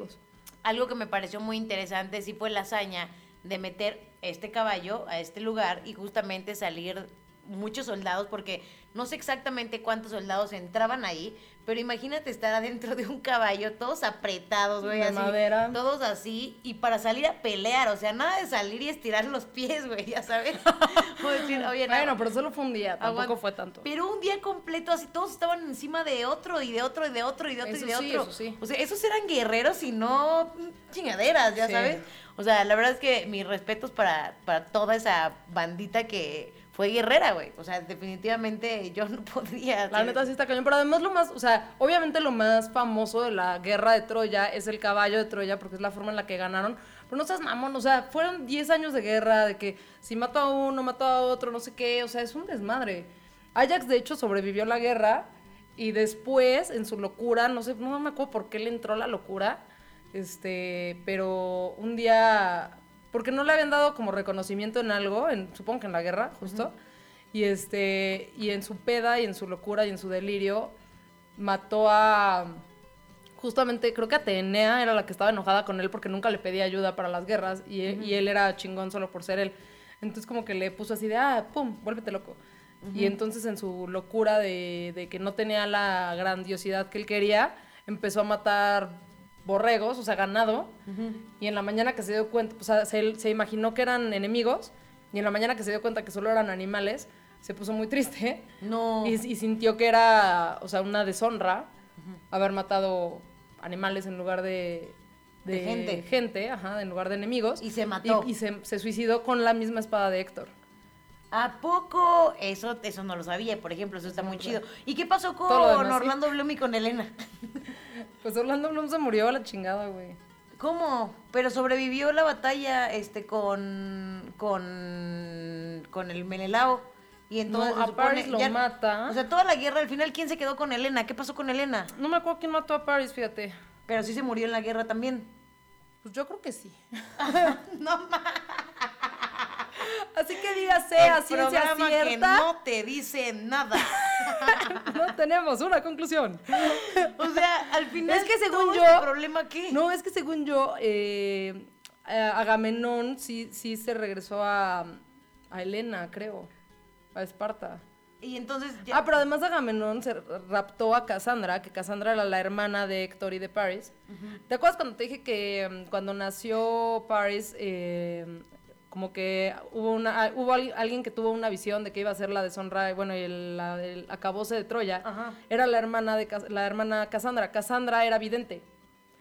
algo que me pareció muy interesante sí fue la hazaña de meter este caballo a este lugar y justamente salir muchos soldados porque no sé exactamente cuántos soldados entraban ahí, pero imagínate estar adentro de un caballo, todos apretados, güey, De así, madera. todos así, y para salir a pelear, o sea, nada de salir y estirar los pies, güey, ya sabes. <laughs> O decir, oye, no, Bueno, pero solo fue un día, tampoco Aguanta. fue tanto. pero un día completo, así todos estaban encima de otro y de otro y de otro y de otro Eso y de sí, otro. eso sí. O sea, esos eran guerreros y no chingaderas, ya Sí. sabes. O sea, la verdad es que mis respetos para, para toda esa bandita que fue guerrera, güey. O sea, definitivamente yo no <laughs> podría. La neta sí está cañón, pero además lo más, o sea, obviamente lo más famoso de la guerra de Troya es el caballo de Troya, porque es la forma en la que ganaron. Pero no seas mamón, o sea, fueron 10 años de guerra, de que si mató a uno, mató a otro, no sé qué, o sea, es un desmadre. Ajax, de hecho, sobrevivió a la guerra y después, en su locura, no sé, no me acuerdo por qué le entró la locura, este, pero un día, porque no le habían dado como reconocimiento en algo, en, supongo que en la guerra, justo, y este, y en su peda y en su locura y en su delirio, mató a, justamente creo que Atenea era la que estaba enojada con él porque nunca le pedía ayuda para las guerras y, y él era chingón solo por ser él. Entonces como que le puso así de, ah, pum, vuélvete loco. Y entonces en su locura de, de que no tenía la grandiosidad que él quería, empezó a matar borregos, o sea, ganado. Y en la mañana que se dio cuenta, o sea, se, se imaginó que eran enemigos. Y en la mañana que se dio cuenta que solo eran animales, se puso muy triste. No. Y, y sintió que era, o sea, una deshonra haber matado animales en lugar de, De gente. gente, ajá, en lugar de enemigos. Y se mató. Y, y se, se suicidó con la misma espada de Héctor. ¿A poco? Eso, eso no lo sabía, por ejemplo, eso está muy chido. ¿Y qué pasó con demás. Orlando Bloom y con Elena? <laughs> Pues Orlando Bloom se murió a la chingada, güey. ¿Cómo? Pero sobrevivió la batalla este con con con el Menelao y entonces No, a supone- Paris lo mata. O sea, toda la guerra al final quién se quedó con Elena? ¿Qué pasó con Elena? No me acuerdo quién mató a Paris, fíjate. Pero sí se murió en la guerra también. Pues yo creo que sí. <laughs> No ma- Así que dígase a ciencia programa que cierta. no te dice nada. <laughs> No tenemos una conclusión. O sea, al final Es que según todo yo- este problema qué? No, es que según yo, eh, Agamenón sí, sí se regresó a, a Helena, creo. A Esparta. Y entonces ya- Ah, pero además Agamenón se raptó a Cassandra, que Cassandra era la hermana de Héctor y de Paris. ¿Te acuerdas cuando te dije que mm, cuando nació Paris, eh, como que hubo una hubo al- alguien que tuvo una visión de que iba a ser la deshonra, y bueno, y el, la, el acabose de Troya? Ajá. Era la hermana de la hermana Cassandra. Cassandra era vidente.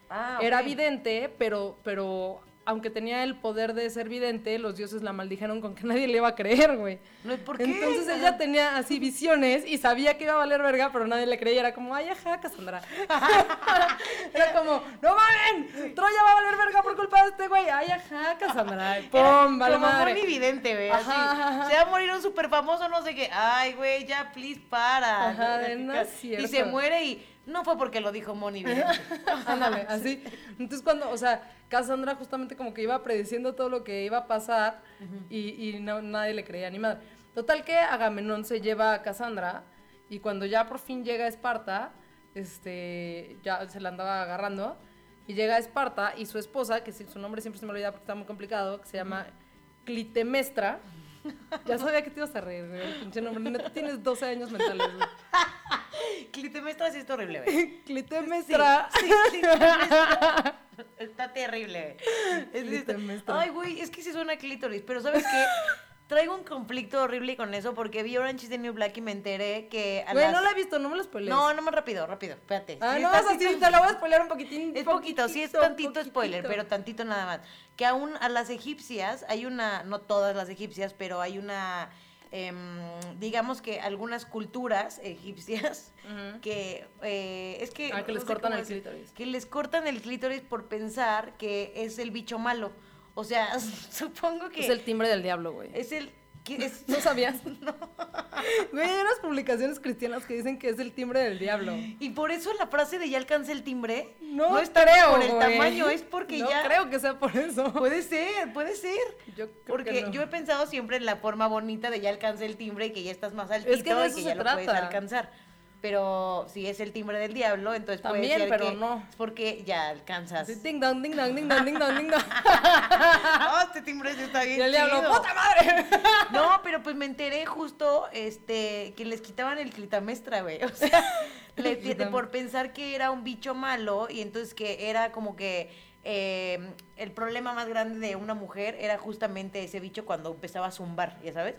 Ah, Era vidente, pero, pero aunque tenía el poder de ser vidente, los dioses la maldijeron con que <laughs> nadie le iba a creer, güey. No, ¿por qué? Entonces ella tenía así visiones y sabía que iba a valer verga, pero nadie le creía. Era como, ay, ajá, Cassandra. <laughs> Era como, no mamen, Troya va a valer verga por culpa de este güey. Ay, ajá, Cassandra. Y ¡Pum! Vale Como madre. Moni Vidente, así. Ajá, ajá. Se va a morir un súper famoso, no sé qué. Ay, güey, ya, please, para. Ajá, de, no es y se muere y no fue porque lo dijo Moni. <laughs> <laughs> Ándale, así. Entonces cuando, o sea, Cassandra justamente como que iba prediciendo todo lo que iba a pasar y, y no- nadie le creía ni madre. Total que Agamenón se lleva a Cassandra y cuando ya por fin llega a Esparta, este, ya se la andaba agarrando y llega a Esparta y su esposa, que su nombre siempre se me olvida porque está muy complicado, que se llama Clitemestra. <laughs> Ya sabía que te ibas a reír, güey, pinche nombre. Neta, tienes 12 años mentales, güey. <laughs> Clitemestra sí está horrible, ve. Clitemestra. Sí, Clitemestra. Está terrible. Es- es- Clitemestra. Ay, güey, es que sí suena clítoris, pero ¿sabes qué? Traigo un conflicto horrible con eso porque vi Orange is the New Black y me enteré que a Güey, las- no la he visto, no me lo spoilees. No, no más rápido, rápido, espérate. Ah, Sí, no, así sí, te la voy a spoilear un poquitín. Es poquito, sí es poquitito, tantito spoiler, poquitito. pero tantito nada más. Que aún a las egipcias, hay una, no todas las egipcias, pero hay una, em, digamos que algunas culturas egipcias <laughs> que eh, es que... Ah, que les cortan el clítoris. Que les cortan el clítoris por pensar que es el bicho malo. O sea, <laughs> supongo que Es el timbre del diablo, güey. es el... es- <laughs> ¿No sabías? <laughs> Güey, hay unas publicaciones cristianas que dicen que es el timbre del diablo. y por eso la frase de ya alcancé el timbre No, es tanto creo, por el güey. tamaño, es porque no ya... creo que sea por eso. Puede ser, puede ser. Yo creo Porque que no. yo he pensado siempre en la forma bonita de ya alcancé el timbre y que ya estás más altito Es que de y que se ya lo puedes trata. alcanzar. Pero si es el timbre del diablo, entonces puede ser pero que no. es porque ya alcanzas. Ding dong, ding dong, ding dong, ding dong, ding dong. <laughs> ¡Oh, este timbre está bien! ¡puta madre! <laughs> No, pero pues me enteré justo este que les quitaban el clitamestra, güey. O sea, <laughs> por pensar que era un bicho malo y entonces que era como que eh, el problema más grande de una mujer era justamente ese bicho cuando empezaba a zumbar, ya sabes.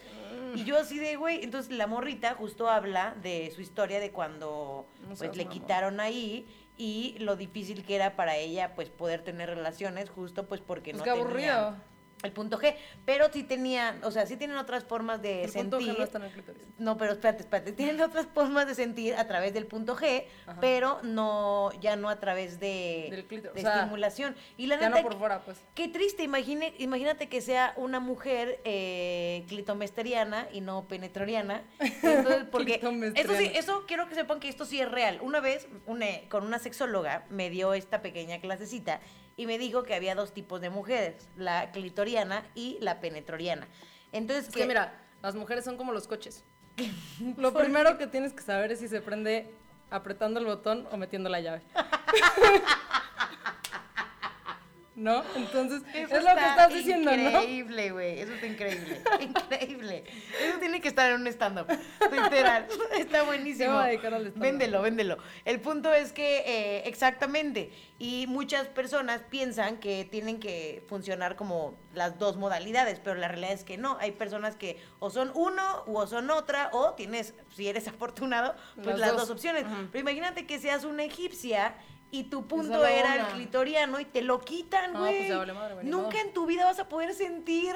Y yo así de, güey, entonces la morrita justo habla de su historia de cuando No pues le quitaron ahí y lo difícil que era para ella pues poder tener relaciones justo pues porque Pues no qué tenía aburrido. El punto G, pero sí tenían, o sea, sí tienen otras formas de El punto sentir. que no está en el clítoris. No, pero espérate, espérate. Tienen otras formas de sentir a través del punto G, Ajá. pero no, ya no a través de, Del clítoris, de o sea, estimulación. Y la Ya neta, no por fuera, pues. qué triste, imagine, imagínate que sea una mujer eh, clitomesteriana y no penetroriana. Entonces, <laughs> porque eso sí, eso quiero que sepan que esto sí es real. Una vez, una- con una sexóloga, me dio esta pequeña clasecita y me dijo que había dos tipos de mujeres, la clitoriana y la penetroriana. Entonces, Es que mira, las mujeres son como los coches. <laughs> Lo primero que tienes que saber es si se prende apretando el botón o metiendo la llave. <laughs> ¿No? Entonces, Eso es lo que está estás diciendo, ¿no? Increíble, güey. Eso está increíble. <laughs> increíble. Eso tiene que estar en un stand-up. <laughs> Literal. <laughs> Está buenísimo. Stand-up. Véndelo, véndelo. El punto es que, eh, exactamente. Y muchas personas piensan que tienen que funcionar como las dos modalidades, pero la realidad es que no. Hay personas que o son uno o son otra, o tienes, si eres afortunado, pues Las las, dos. dos. opciones. Ajá. Pero imagínate que seas una egipcia y tu punto era el clitoriano y te lo quitan, No, güey. pues ya vale madre, güey, ni Nunca en tu vida vas a poder sentir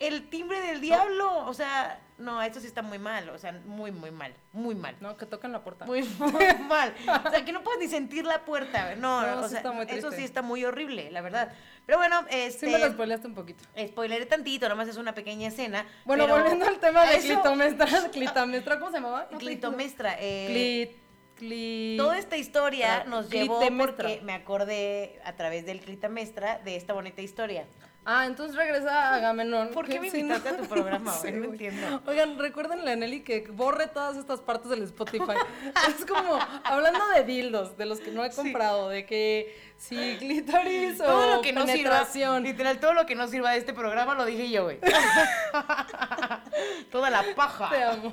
el timbre del diablo. O sea, no, esto sí está muy mal. O sea, muy, muy mal. Muy mal. No, que toquen la puerta. Muy, <laughs> muy mal. O sea, que no puedes ni sentir la puerta. güey. No, No, o sea, eso sí está muy horrible, la verdad. Pero bueno, este... Sí me lo spoileaste un poquito. Spoileré tantito, nomás es una pequeña escena. Bueno, pero volviendo al tema de eso- clitomestra, <laughs> clitomestra, ¿cómo se llamaba? No. Clitomestra. eh, Clit, cli- Toda esta historia nos llevó porque me acordé a través del clitamestra de esta bonita historia. Ah, entonces regresa Agamenón. ¿Por qué me sí, invitaste a tu programa, <laughs> sé? No güey. entiendo. Oigan, recuérdenle a Nelly que borre todas estas partes del Spotify. <laughs> es como, hablando de dildos, de los que no he comprado, de que si clítoris o Todo lo que no sirva, literal, todo lo que no sirva de este programa lo dije yo, güey. <laughs> Toda la paja. Te amo.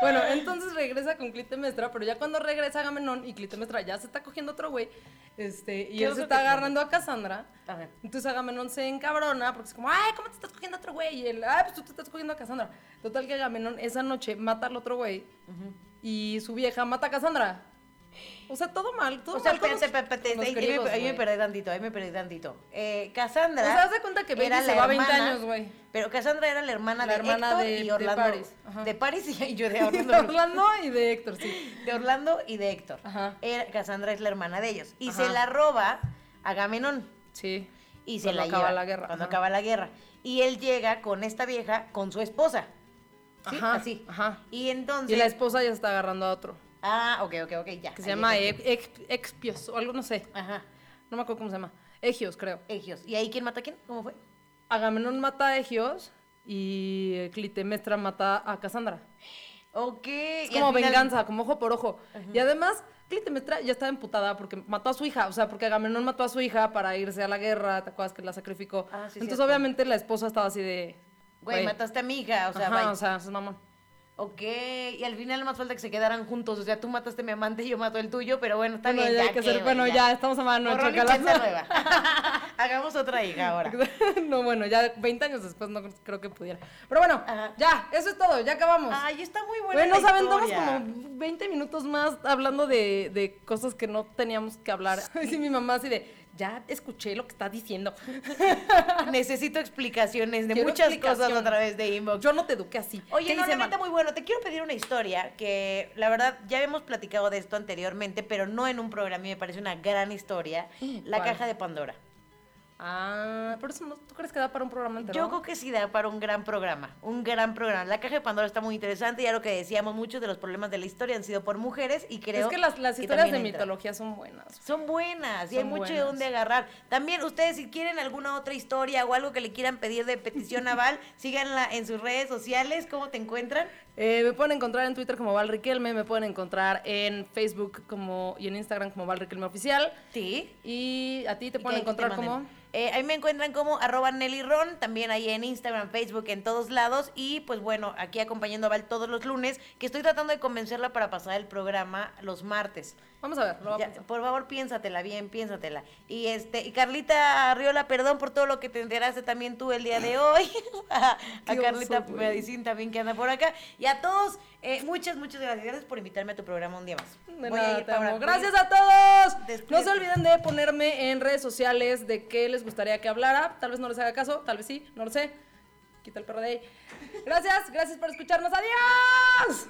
bueno, entonces regresa con Clitemestra, pero ya cuando regresa Agamenón y Clitemestra ya se está cogiendo otro güey, este, y ¿Qué él se está agarrando a Cassandra. A ver. Entonces Agamenón se encabrona porque es como, ay, ¿cómo te estás cogiendo a otro güey? Y él, ay, pues tú te estás cogiendo a Cassandra. Total que Agamenón esa noche mata al otro güey y su vieja mata a Cassandra. O sea, todo mal, todo O sea, mal espérate, espérate, ahí, me, perdí tantito, ahí me perdí tantito. Eh, Cassandra. O sea, haz de cuenta que era se la va a 20 hermana- años, güey. Pero Cassandra era la hermana La de hermana Héctor de- y de Orlando. Paris, ajá. De Paris y yo de <laughs> De Orlando. Orlando y de Héctor, sí. de Orlando y de Héctor. Ajá. Era- Cassandra es la hermana de ellos. Y Ajá. se la roba Agamenón. Sí. Y se Cuando la acaba lleva la guerra, Cuando ajá. acaba la guerra. Y él llega con esta vieja, con su esposa. ¿Sí? Ajá, Así. ajá. Y entonces. Y la esposa ya está agarrando a otro. Ah, ok, ok, ok, ya. Que se llama. Ex- Expios o algo, no sé. Ajá. No me acuerdo cómo se llama. Egios, creo. Egios. ¿Y ahí quién mata a quién? ¿Cómo fue? Agamenón mata a Egios y Clitemestra mata a Cassandra. Ok. Es como final- venganza, como ojo por ojo. Y además, Clitemestra ya estaba emputada porque mató a su hija. O sea, porque Agamenón mató a su hija para irse a la guerra. ¿Te acuerdas que la sacrificó? Ah, sí, Entonces, cierto. obviamente, la esposa estaba así de. Güey, mataste a mi hija, o sea, Ajá, vaya. o sea, es mamón. Ok, y al final más falta que se quedaran juntos, o sea, tú mataste a mi amante y yo mato el tuyo, pero bueno, está Bueno, bien, ya ya que ser- bueno, ya estamos a mano, nueva. <laughs> <laughs> Hagamos otra hija ahora. <laughs> no, bueno, ya 20 años después no creo que pudiera. Pero bueno, Ajá. ya, eso es todo, ya acabamos. Ay, está muy buena nos la aventamos historia. como 20 minutos más hablando de, de cosas que no teníamos que hablar. Y mi mamá así de, ya escuché lo que está diciendo. <laughs> Necesito explicaciones de Quiero muchas cosas a través de inbox. Yo no te eduqué así. Oye, ¿Qué no, la neta muy bueno. Te quiero pedir una historia que la verdad ya hemos platicado de esto anteriormente, pero no en un programa y me parece una gran historia. <gasps> La ¿Cuál? caja de Pandora. Ah, por eso no, ¿tú crees que da para un programa entero? Yo creo que sí da para un gran programa, un gran programa. La caja de Pandora está muy interesante, ya lo que decíamos, muchos de los problemas de la historia han sido por mujeres y creo es que las, las que historias de entra. mitología son buenas. Son buenas y hay mucho de dónde agarrar. También ustedes si quieren alguna otra historia o algo que le quieran pedir de petición naval, <laughs> síganla en sus redes sociales. ¿Cómo te encuentran? Eh, me pueden encontrar en Twitter como Val Riquelme, me pueden encontrar en Facebook como y en Instagram como Val Riquelme Oficial. Sí. Y a ti te ¿Y pueden que te encontrar como... Eh, ahí me encuentran como arroba Nelly Ron, también ahí en Instagram, Facebook, en todos lados. Y pues bueno, aquí acompañando a Val todos los lunes, que estoy tratando de convencerla para pasar el programa los martes. Vamos a ver, lo a Ya, por favor, piénsatela bien, piénsatela. Y este, y Carlita Arriola, perdón por todo lo que te enteraste también tú el día de <clears throat> hoy. <laughs> a Carlita. Medicín también que anda por acá. Y a todos, eh, muchas, muchas gracias. Gracias por invitarme a tu programa un día más. De Voy nada, ir te para- amo. voy- Gracias a todos. Despídete. No se olviden de ponerme en redes sociales de qué les gustaría que hablara. Tal vez no les haga caso, tal vez sí, no lo sé. Quita el perro de ahí. Gracias, gracias por escucharnos. Adiós.